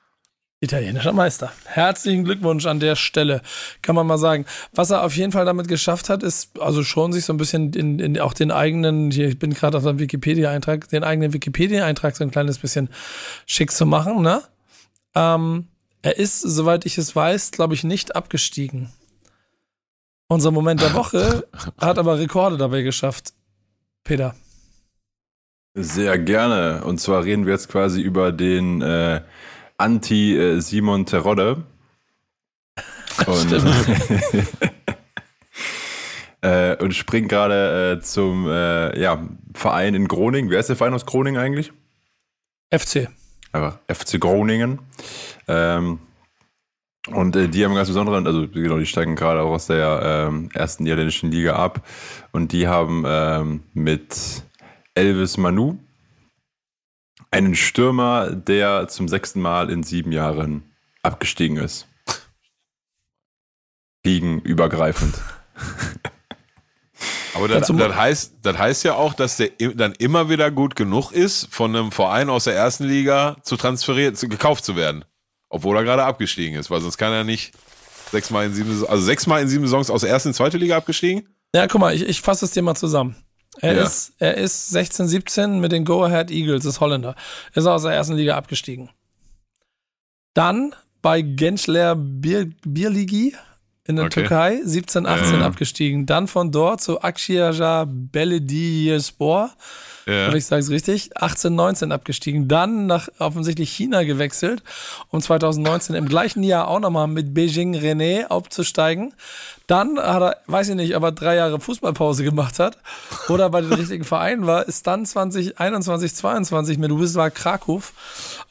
Italienischer Meister. Herzlichen Glückwunsch an der Stelle, kann man mal sagen. Was er auf jeden Fall damit geschafft hat, ist also schon sich so ein bisschen in, in auch den eigenen, hier, ich bin gerade auf dem Wikipedia-Eintrag, den eigenen Wikipedia-Eintrag so ein kleines bisschen schick zu machen, ne? Ähm, er ist, soweit ich es weiß, glaube ich, nicht abgestiegen. Unser Moment der Woche <laughs> hat aber Rekorde dabei geschafft. Peter. Sehr gerne. Und zwar reden wir jetzt quasi über den äh, Anti-Simon Terodde. Und, <laughs> äh, und springt gerade äh, zum äh, ja, Verein in Groningen. Wer ist der Verein aus Groningen eigentlich? FC. Einfach FC Groningen. Ähm, und äh, die haben einen ganz besonderen, also genau, die steigen gerade auch aus der ähm, ersten niederländischen Liga ab. Und die haben ähm, mit Elvis Manu einen Stürmer, der zum sechsten Mal in sieben Jahren abgestiegen ist. Ligenübergreifend. <laughs> Aber das, das, heißt, das heißt ja auch, dass der dann immer wieder gut genug ist, von einem Verein aus der ersten Liga zu transferieren, zu, gekauft zu werden. Obwohl er gerade abgestiegen ist, weil sonst kann er nicht sechsmal in sieben, also sechsmal in sieben Saisons aus der ersten und zweiten Liga abgestiegen. Ja, guck mal, ich, ich fasse es dir mal zusammen. Er, ja. ist, er ist 16, 17 mit den Go Ahead Eagles, ist Holländer. Ist aus der ersten Liga abgestiegen. Dann bei Gençler Bir Birligi in der okay. Türkei, 17, 18 ja. abgestiegen. Dann von dort zu Akşehir Belediyespor. Ja. Und ich sage es richtig, 18, 19 abgestiegen. Dann nach offensichtlich China gewechselt, um 2019 im gleichen Jahr auch nochmal mit Beijing René aufzusteigen. Dann hat er, weiß ich nicht, aber drei Jahre Fußballpause gemacht hat oder bei den richtigen Vereinen war, ist dann 2021, 22 mit Wisła Krakow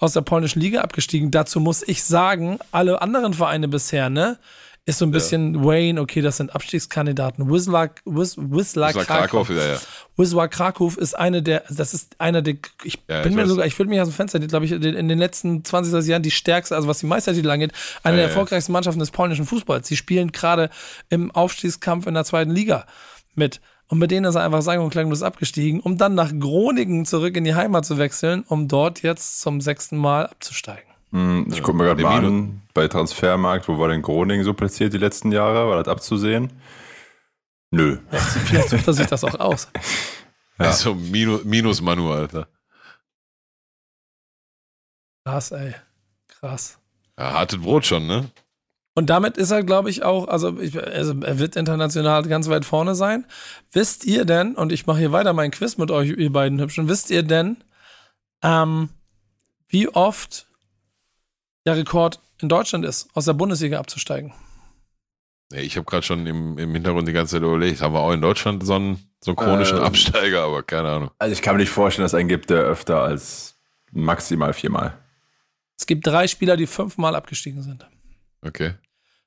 aus der polnischen Liga abgestiegen. Dazu muss ich sagen, alle anderen Vereine bisher, ne? Ist so ein bisschen ja. Wayne, okay, das sind Abstiegskandidaten. Wisła, Wis, Wisła, Krakow. Krakow ja, ja. Wisła Krakow ist eine der, das ist einer der, ich ja, bin ich mir weiß. sogar, ich würde mich aus dem Fenster, glaube ich, in den letzten 20 Jahren die stärkste, also was die Meistertitel angeht, eine der erfolgreichsten Mannschaften des polnischen Fußballs. Sie spielen gerade im Aufstiegskampf in der zweiten Liga mit. Und mit denen ist er einfach sang- und klanglos abgestiegen, um dann nach Groningen zurück in die Heimat zu wechseln, um dort jetzt zum sechsten Mal abzusteigen. Hm, ich gucke mir gerade mal an, bei Transfermarkt, wo war denn Groningen so platziert die letzten Jahre? War das abzusehen? Nö. Vielleicht sucht er sich das auch aus. <laughs> Ja. Also Minus, Minus Manu, Alter. Krass, ey. Krass. Ja, hartes Brot schon, ne? Und damit ist er, glaube ich, auch, also, ich, also, er wird international ganz weit vorne sein. Wisst ihr denn, und ich mache hier weiter meinen Quiz mit euch, ihr beiden Hübschen, wisst ihr denn, ähm, wie oft der Rekord in Deutschland ist, aus der Bundesliga abzusteigen. Ich habe gerade schon im, im Hintergrund die ganze Zeit überlegt, haben wir auch in Deutschland so einen, so einen chronischen ähm, Absteiger, aber keine Ahnung. Also ich kann mir nicht vorstellen, dass es einen gibt, der öfter als maximal viermal. Es gibt drei Spieler, die fünfmal abgestiegen sind. Okay.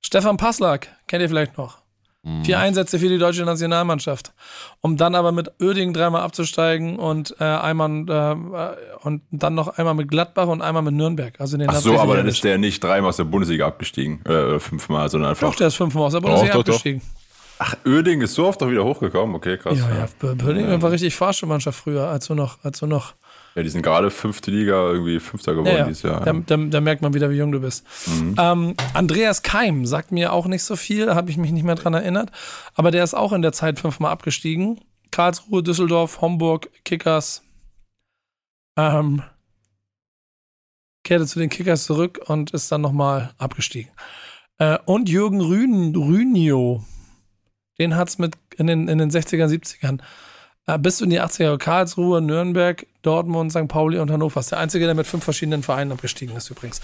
Stefan Passlack, kennt ihr vielleicht noch? Mhm. Vier Einsätze für die deutsche Nationalmannschaft. Um dann aber mit Oerding dreimal abzusteigen und äh, einmal äh, und dann noch einmal mit Gladbach und einmal mit Nürnberg. Also den Ach so, aber dann ist der nicht dreimal aus der Bundesliga abgestiegen, äh, fünfmal, sondern einfach. Doch, der ist fünfmal aus der Bundesliga doch, abgestiegen. Doch. Ach, Oerding ist so oft doch wieder hochgekommen, okay, krass. Ja, ja, Oerding ja. war richtig Fahrstuhlmannschaft früher, als du noch, als du noch ja, die sind gerade fünfte Liga, irgendwie Fünfter geworden ja, ja. dieses Jahr. Da, da, da, merkt man wieder, wie jung du bist. Mhm. Ähm, Andreas Keim sagt mir auch nicht so viel, habe ich mich nicht mehr dran erinnert. Aber der ist auch in der Zeit fünfmal abgestiegen. Karlsruhe, Düsseldorf, Homburg, Kickers. Ähm, kehrte zu den Kickers zurück und ist dann nochmal abgestiegen. Äh, und Jürgen Rün, Rünio, den hat es in den, in den 60er, 70ern äh, bis in die 80er Karlsruhe, Nürnberg, Dortmund, St. Pauli und Hannover. Ist der einzige, der mit fünf verschiedenen Vereinen abgestiegen ist übrigens.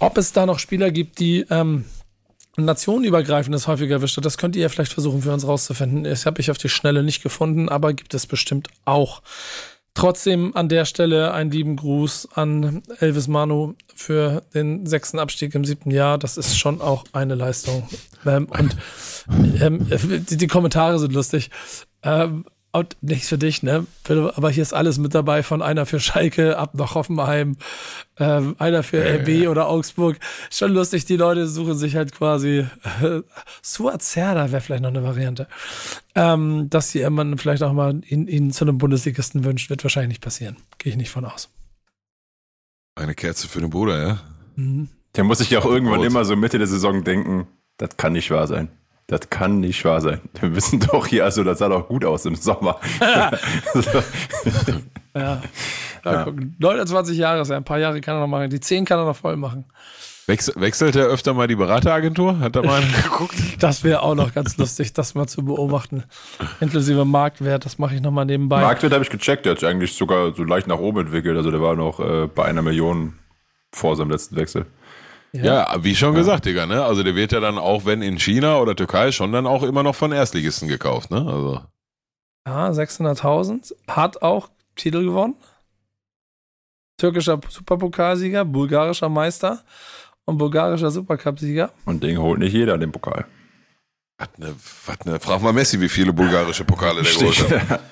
Ob es da noch Spieler gibt, die ähm, nationenübergreifendes häufiger erwischt hat, das könnt ihr ja vielleicht versuchen für uns rauszufinden. Das habe ich auf die Schnelle nicht gefunden, aber gibt es bestimmt auch. Trotzdem an der Stelle einen lieben Gruß an Elvis Manu für den sechsten Abstieg im siebten Jahr. Das ist schon auch eine Leistung. Ähm, und ähm, die, die, Kommentare sind lustig. Ähm, und nichts für dich, ne? Aber hier ist alles mit dabei, von einer für Schalke ab nach Hoffenheim, ähm, einer für äh. RB oder Augsburg. Schon lustig, die Leute suchen sich halt quasi äh, Suazerda wäre vielleicht noch eine Variante. Ähm, dass sie man vielleicht auch mal ihn, ihn zu einem Bundesligisten wünscht, wird wahrscheinlich nicht passieren. Gehe ich nicht von aus. Eine Kerze für den Bruder, ja? Mhm. Der muss sich ja auch irgendwann immer so Mitte der Saison denken, das kann nicht wahr sein. Das kann nicht wahr sein. Wir wissen doch hier, also das sah doch gut aus im Sommer. <laughs> ja. ja. 29 Jahre ist ja, ein paar Jahre kann er noch machen. Die 10 kann er noch voll machen. Wechsel, wechselt er öfter mal die Berateragentur? Hat er mal <laughs> geguckt? Das wäre auch noch ganz lustig, das mal zu beobachten. Inklusive Marktwert, das mache ich nochmal nebenbei. Marktwert habe ich gecheckt, der hat sich eigentlich sogar so leicht nach oben entwickelt. Also der war noch äh, bei einer Million vor seinem letzten Wechsel. Ja, ja wie schon ja. gesagt, Digga, ne? Also der wird ja dann auch, wenn in China oder Türkei, schon dann auch immer noch von Erstligisten gekauft, ne? Also. Ja, 600.000. Hat auch Titel gewonnen. Türkischer Superpokalsieger, bulgarischer Meister und bulgarischer Supercup-Sieger. Und den holt nicht jeder, den Pokal. Was ne, was ne, frag mal Messi, wie viele bulgarische Pokale der geholt hat. <laughs>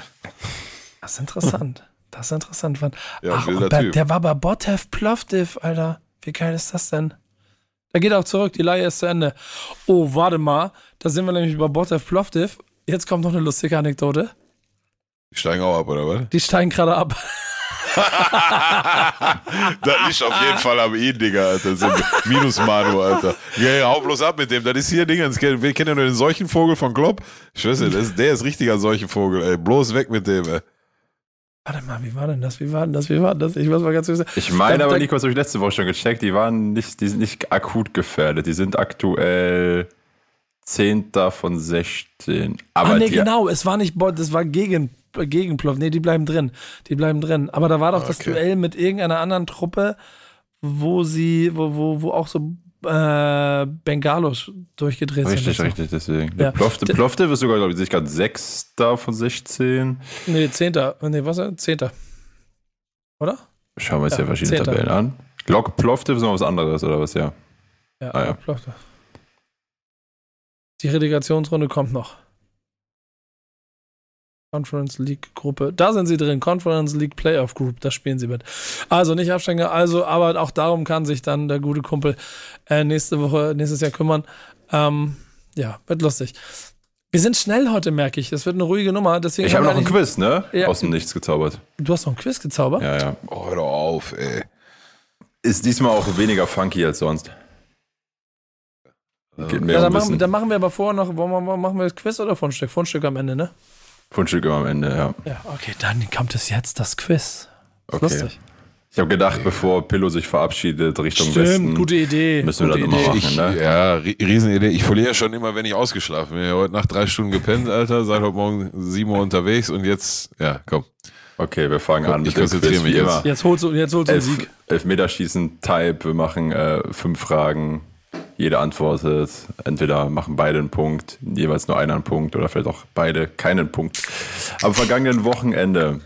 Das ist interessant. Das ist interessant. Ja, Ach, bei, der war bei Botev Plovdiv, Alter. Wie geil ist das denn? Da geht auch zurück, die Leihe ist zu Ende. Oh, warte mal, da sind wir nämlich über Botev Plovdiv. Jetzt kommt noch eine lustige Anekdote. Die steigen auch ab, oder was? Die steigen gerade ab. <laughs> das ist auf jeden Fall am ihn, Digga, Alter. So Minus Manu, Alter. Ja, ja, hau bloß ab mit dem. Das ist hier, Digga. Wir kennen ja nur den Seuchenvogel von Klopp. Ich weiß nicht, der ist richtiger Seuchenvogel, ey. Bloß weg mit dem, ey. Warte mal, wie war denn das? Wie war denn das? Wie war denn das? Ich muss mal ganz kurz sagen. Ich meine aber, Nico, das habe ich letzte Woche schon gecheckt. Die waren nicht, die sind nicht akut gefährdet. Die sind aktuell Zehnter von 16. Aber ah, nee, genau. Es war nicht, das war gegen, gegen Plov. Nee, die bleiben drin. Die bleiben drin. Aber da war doch okay. das Duell mit irgendeiner anderen Truppe, wo sie, wo, wo, wo auch so äh, Bengalos durchgedreht richtig, sind. Richtig, richtig, deswegen. Ja. Plofte, Plofte wird sogar, glaube ich, gerade Sechster von 16. Nee, Zehnter. Nee, was? Zehnter. Oder? Schauen wir uns ja, ja verschiedene Zehnter. Tabellen an. Glock Plofte ist noch was anderes, oder was, ja? Ja, ah, ja. Plofte. Die Relegationsrunde kommt noch. Conference League Gruppe. Da sind sie drin. Conference League Playoff Group. Da spielen sie mit. Also nicht absteigen. Also, aber auch darum kann sich dann der gute Kumpel äh, nächste Woche, nächstes Jahr kümmern. Ähm, ja, wird lustig. Wir sind schnell heute, merke ich. Es wird eine ruhige Nummer. Deswegen ich habe noch ein Quiz, ne? Ja. Aus dem Nichts gezaubert. Du hast noch ein Quiz gezaubert? Ja, ja. Oh, hör doch auf, ey. Ist diesmal auch weniger funky als sonst. Geht mehr ja, dann, machen, dann machen wir aber vorher noch, machen wir das Quiz oder Fundstück? Fundstück am Ende, ne? Fundstück immer am Ende, ja. Ja, okay, dann kommt es jetzt das Quiz. Okay. Lustig. Ich habe gedacht, bevor Pillow sich verabschiedet Richtung Stimmt, Westen, gute Idee. Müssen wir gute das immer machen, ich, ne? Ja, Riesenidee. Ich verliere schon immer, wenn ich ausgeschlafen bin. Ich heute Nacht drei Stunden gepennt, Alter, seit heute Morgen sieben Uhr unterwegs und jetzt, ja, komm. Okay, wir fangen komm, an mit ich dem Quiz, mich jetzt. Jetzt holst du, jetzt holst du Elf, Sieg. Elfmeterschießen, Type, wir machen äh, fünf Fragen. Jeder antwortet. Entweder machen beide einen Punkt, jeweils nur einer einen Punkt oder vielleicht auch beide keinen Punkt. Am vergangenen Wochenende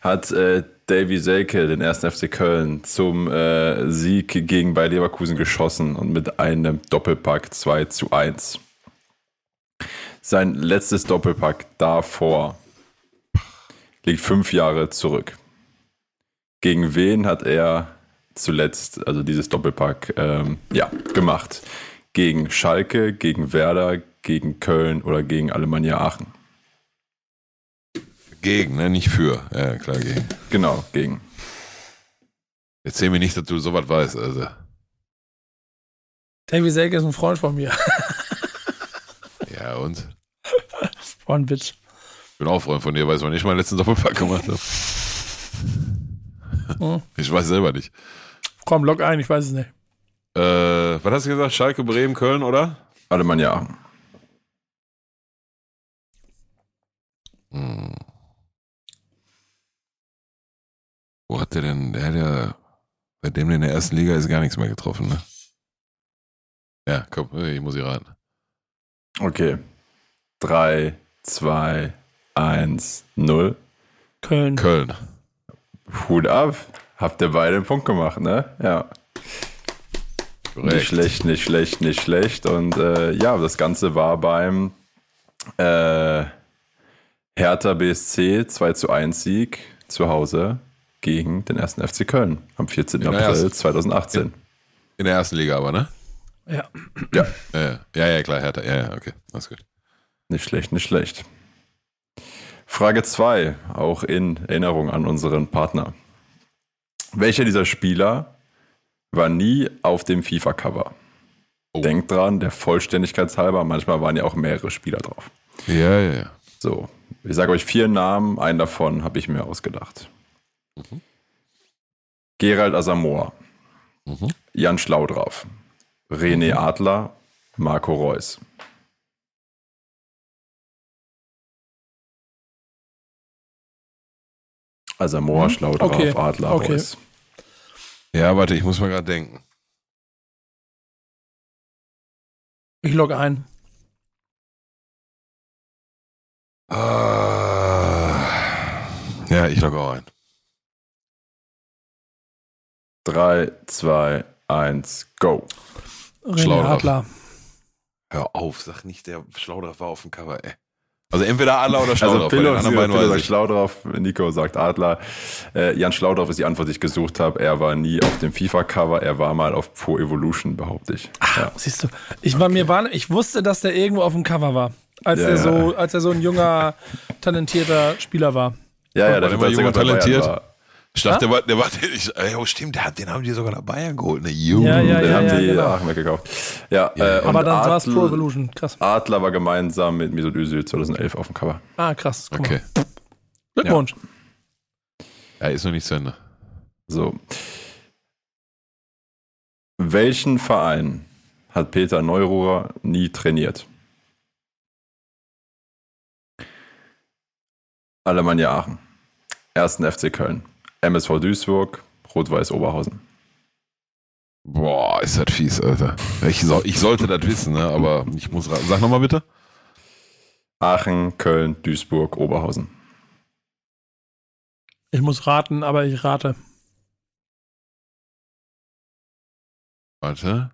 hat äh, Davy Selke den ersten FC Köln zum äh, Sieg gegen Bayer Leverkusen geschossen und mit einem Doppelpack 2 zu 1. Sein letztes Doppelpack davor liegt fünf Jahre zurück. Gegen wen hat er zuletzt, also dieses Doppelpack, ähm, ja, gemacht. Gegen Schalke, gegen Werder, gegen Köln oder gegen Alemannia Aachen. Gegen, ne? Nicht für. Ja, klar, gegen. Genau, gegen. Erzähl mir nicht, dass du sowas weißt, also. Davy Selke ist ein Freund von mir. <laughs> ja, und? Freund, Bitch. Ich bin auch Freund von dir, weiß man nicht mal letzten Doppelpack gemacht habe. Hm. Ich weiß selber nicht. Komm, log ein, ich weiß es nicht. Äh, was hast du gesagt? Schalke, Bremen, Köln, oder? Alemannia. Hm. Wo hat der denn, der hat ja, bei dem in der ersten Liga ist gar nichts mehr getroffen, ne? Ja, komm, ich muss hier raten. Okay. 3, 2, 1, 0. Köln. Köln. Hut ab. Habt ihr beide einen Punkt gemacht, ne? Ja. Nicht schlecht, nicht schlecht, nicht schlecht. Und äh, ja, das Ganze war beim äh, Hertha BSC 2 zu 1 Sieg zu Hause gegen den ersten FC Köln am 14. der April ersten- 2018. In der ersten Liga aber, ne? Ja. Ja, Ja, ja, ja, ja klar, Hertha. Ja, ja, okay. Alles gut. nicht schlecht, nicht schlecht. Frage 2, auch in Erinnerung an unseren Partner. Welcher dieser Spieler war nie auf dem FIFA-Cover? Oh. Denkt dran, der Vollständigkeit halber, manchmal waren ja auch mehrere Spieler drauf. Ja, ja, ja. So, ich sage euch vier Namen, einen davon habe ich mir ausgedacht. Gerald Asamoah, Mhm. Jan Schlaudraff, René Adler, Marco Reus. Asamoah, Schlaudraff, Okay, Adler, okay. Reus. Ja, warte, ich muss mal gerade denken. Ich logge ein. Ah. Ja, ich logge auch ein. Drei, zwei, eins, go. René. Adler. Hör auf, sag nicht, der Schlaudraff war auf dem Cover, ey. Also entweder Adler oder Also Schlaudraff. bei Pillow, den anderen beiden Pillow weiß sagt. Schlaudraff, Nico sagt Adler. Äh, Jan Schlaudraff ist die Antwort, die ich gesucht habe. Er war nie auf dem FIFA-Cover, er war mal auf Pro Evolution, behaupte ich. Ja. Siehst du, ich war mir war, ich wusste, dass der irgendwo auf dem Cover war, als Ja, er ja. so, als er so ein junger, talentierter Spieler war. Ja, ja, der War Rekordsänger jung und bei talentiert? war- Ich dachte, der war, der war, ich, ey, oh, stimmt, der hat, den haben die sogar nach Bayern geholt, ne? Junge. Ja, ja, Den ja, haben ja, die genau. Aachen weggekauft. Ja, Ja, äh, ja. Aber dann war es Pro Evolution. Krass. Adler war gemeinsam mit Mesut Özil 2011 auf dem Cover. Ah, krass. Guck Okay. Mal. Glückwunsch. Ja, ist noch nicht zu Ende. So. Welchen Verein hat Peter Neururer nie trainiert? Alemannia Aachen, 1. FC Köln, MSV Duisburg, Rot-Weiß Oberhausen. Boah, ist das fies, Alter. Ich, soll, ich sollte das wissen, ne? aber ich muss. Sag nochmal bitte. Aachen, Köln, Duisburg, Oberhausen. Ich muss raten, aber ich rate. Warte.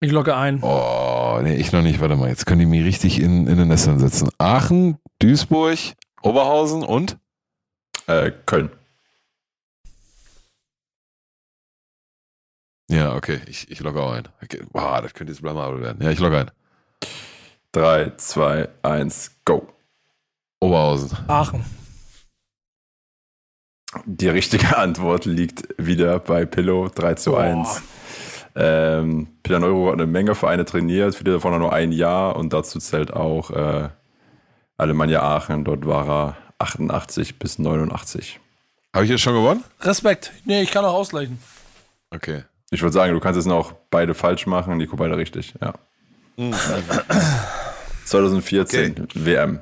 Ich logge ein. Oh, nee, ich noch nicht. Warte mal, jetzt können die mich richtig in, in den Nestern setzen. Aachen, Duisburg, Oberhausen und? Äh, Köln. Ja, okay, ich, ich logge auch ein. Okay. Boah, das könnte jetzt blamabel werden. Ja, ich logge ein. 3, 2, 1, go. Oberhausen. Aachen. Die richtige <laughs> Antwort liegt wieder bei Pillow 3 zu 1. Ähm, Peter Neuro hat eine Menge Vereine trainiert, viele davon nur ein Jahr und dazu zählt auch äh, Alemannia Aachen. Dort war er 88 bis 89. Habe ich jetzt schon gewonnen? Respekt. Nee, ich kann auch ausgleichen. Okay. Ich würde sagen, du kannst es noch beide falsch machen, Nico beide richtig. Ja. 2014 WM.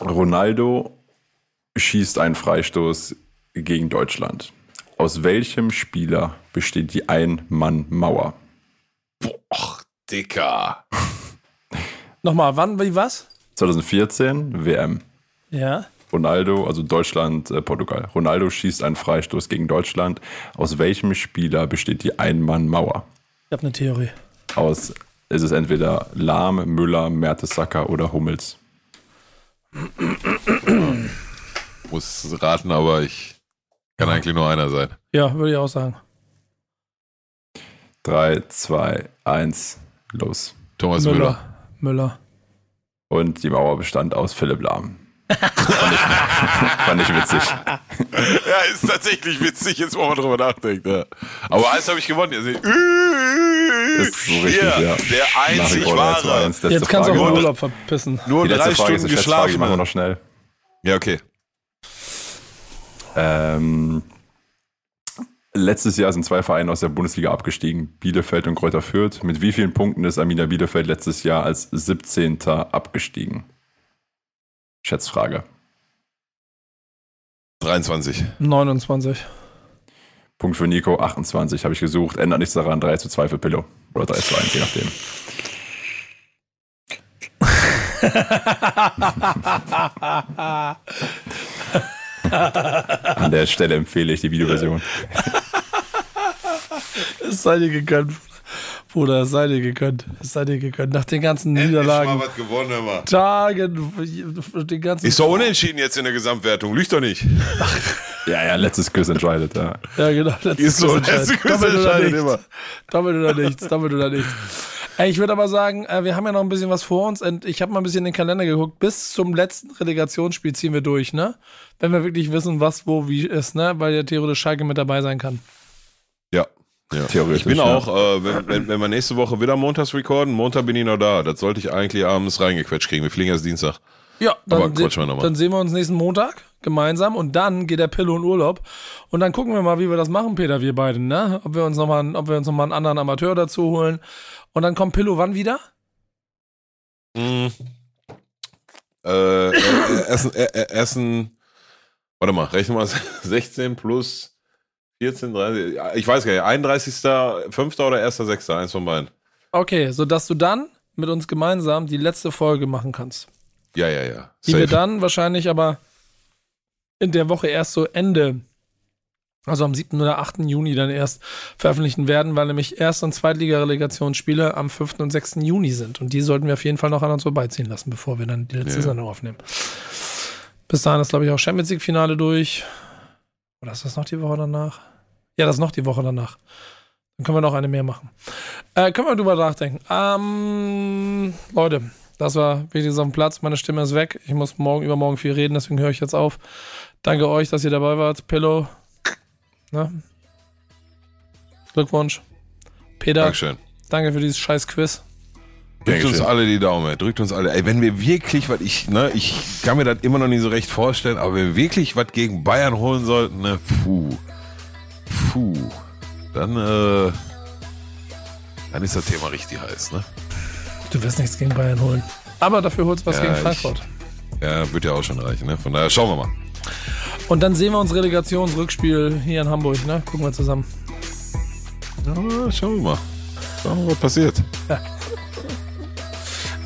Ronaldo schießt einen Freistoß gegen Deutschland. Aus welchem Spieler besteht die Ein-Mann-Mauer? Boah, Dicker. Nochmal, wann, wie, was? 2014 WM. Ja. Ronaldo, also Deutschland, äh, Portugal. Ronaldo schießt einen Freistoß gegen Deutschland. Aus welchem Spieler besteht die Ein-Mann-Mauer? Ich habe eine Theorie. Aus ist es entweder Lahm, Müller, Mertesacker oder Hummels? Muss raten, aber ich kann eigentlich nur einer sein. Ja, würde ich auch sagen. 3, 2, 1, los. Thomas Müller. Müller. Müller. Und die Mauer bestand aus Philipp Lahm. <laughs> fand, ich, fand ich witzig. Ja, ist tatsächlich witzig, jetzt wo man drüber nachdenkt. Ja. Aber eins habe ich gewonnen. Ihr seht, Das ist so richtig, ja. der einzig vor 3 zu wahre. 1. Letzte Jetzt kannst du Frage auch den Urlaub verpissen. Nur drei Frage ist Stunden Schätzfrage, die machen wir geschlafen. noch schnell. Ja, okay. Ähm, letztes Jahr sind zwei Vereine aus der Bundesliga abgestiegen, Bielefeld und Kräuter Fürth. Mit wie vielen Punkten ist Arminia Bielefeld letztes Jahr als 17. abgestiegen? Schätzfrage. 23. 29. Punkt für Nico, 28 habe ich gesucht. Ändert nichts daran, 3 zu 2 für Pillow. Oder 3 zu 1, je nachdem. <laughs> An der Stelle empfehle ich die Videoversion. <laughs> Es sei dir gegönnt, Bruder, es sei dir gegönnt. Es sei dir gegönnt. Nach den ganzen Niederlagen, was gewonnen, immer. Tagen, den ganzen. Ist doch unentschieden jetzt in der Gesamtwertung. Lügt doch nicht. <laughs> Ja, ja, letztes Quiz entscheidet. Ja. Ja, genau. Letztes Ist so, Quiz letztes Quiz entscheidet immer. Doppelt oder <laughs> nichts, doppelt oder nichts. Ey, ich würde aber sagen, äh, wir haben ja noch ein bisschen was vor uns und ich habe mal ein bisschen in den Kalender geguckt. Bis zum letzten Relegationsspiel ziehen wir durch, ne? Wenn wir wirklich wissen, was wo wie ist, ne? Weil ja theoretisch Schalke mit dabei sein kann. Ja. Ja. Theoretisch, Ich bin ja. auch, äh, wenn, wenn, wenn wir nächste Woche wieder montags recorden, Montag bin ich noch da. Das sollte ich eigentlich abends reingequetscht kriegen. Wir fliegen erst Dienstag. Ja, Aber dann, quatschen wir se noch mal. dann sehen wir uns nächsten Montag gemeinsam und dann geht der Pillow in Urlaub und dann gucken wir mal, wie wir das machen, Peter, wir beiden, ne? Ob wir uns noch mal, ob wir uns noch mal einen anderen Amateur dazu holen und dann kommt Pillow wann wieder? Mm. Äh, äh, Essen, äh, äh, Essen, warte mal, rechne mal <laughs> 16 plus 14, 30, ja, ich weiß gar nicht, 31. 5. oder 1. 6. Eins von beiden. Okay, sodass du dann mit uns gemeinsam die letzte Folge machen kannst. Ja, ja, ja. Die wir dann wahrscheinlich aber in der Woche erst so Ende, also am 7. oder 8. Juni dann erst veröffentlichen werden, weil nämlich Erst- und Zweitliga-Relegationsspiele am 5. und 6. Juni sind. Und die sollten wir auf jeden Fall noch an uns vorbeiziehen lassen, bevor wir dann die letzte Ja. Sendung aufnehmen. Bis dahin ist, glaube ich, auch Champions League-Finale durch. Oder ist das noch die Woche danach? Ja, das ist noch die Woche danach. Dann können wir noch eine mehr machen. Äh, können wir drüber nachdenken. Ähm, Leute, das war wichtig auf dem Platz. Meine Stimme ist weg. Ich muss morgen, übermorgen viel reden, deswegen höre ich jetzt auf. Danke euch, dass ihr dabei wart. Pillow. Ne? Glückwunsch. Peter, Dankeschön. danke für dieses scheiß Quiz. Drückt uns alle die Daumen, ey. drückt uns alle. Ey, wenn wir wirklich was, ich, ne, ich kann mir das immer noch nicht so recht vorstellen, aber wenn wir wirklich was gegen Bayern holen sollten, ne, puh, puh, dann, äh, dann ist das Thema richtig heiß, ne? Du wirst nichts gegen Bayern holen. Aber dafür holst du was Ja, gegen ich- Frankfurt. Ja, wird ja auch schon reichen, ne? Von daher schauen wir mal. Und dann sehen wir uns Relegationsrückspiel hier in Hamburg, ne? Gucken wir zusammen. Ja, schauen wir mal. Schauen wir mal, was passiert.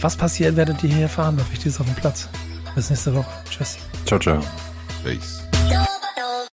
Was passiert, werdet ihr hier erfahren, bei Wichtiges auf dem Platz. Bis nächste Woche. Tschüss. Ciao, ciao. Peace.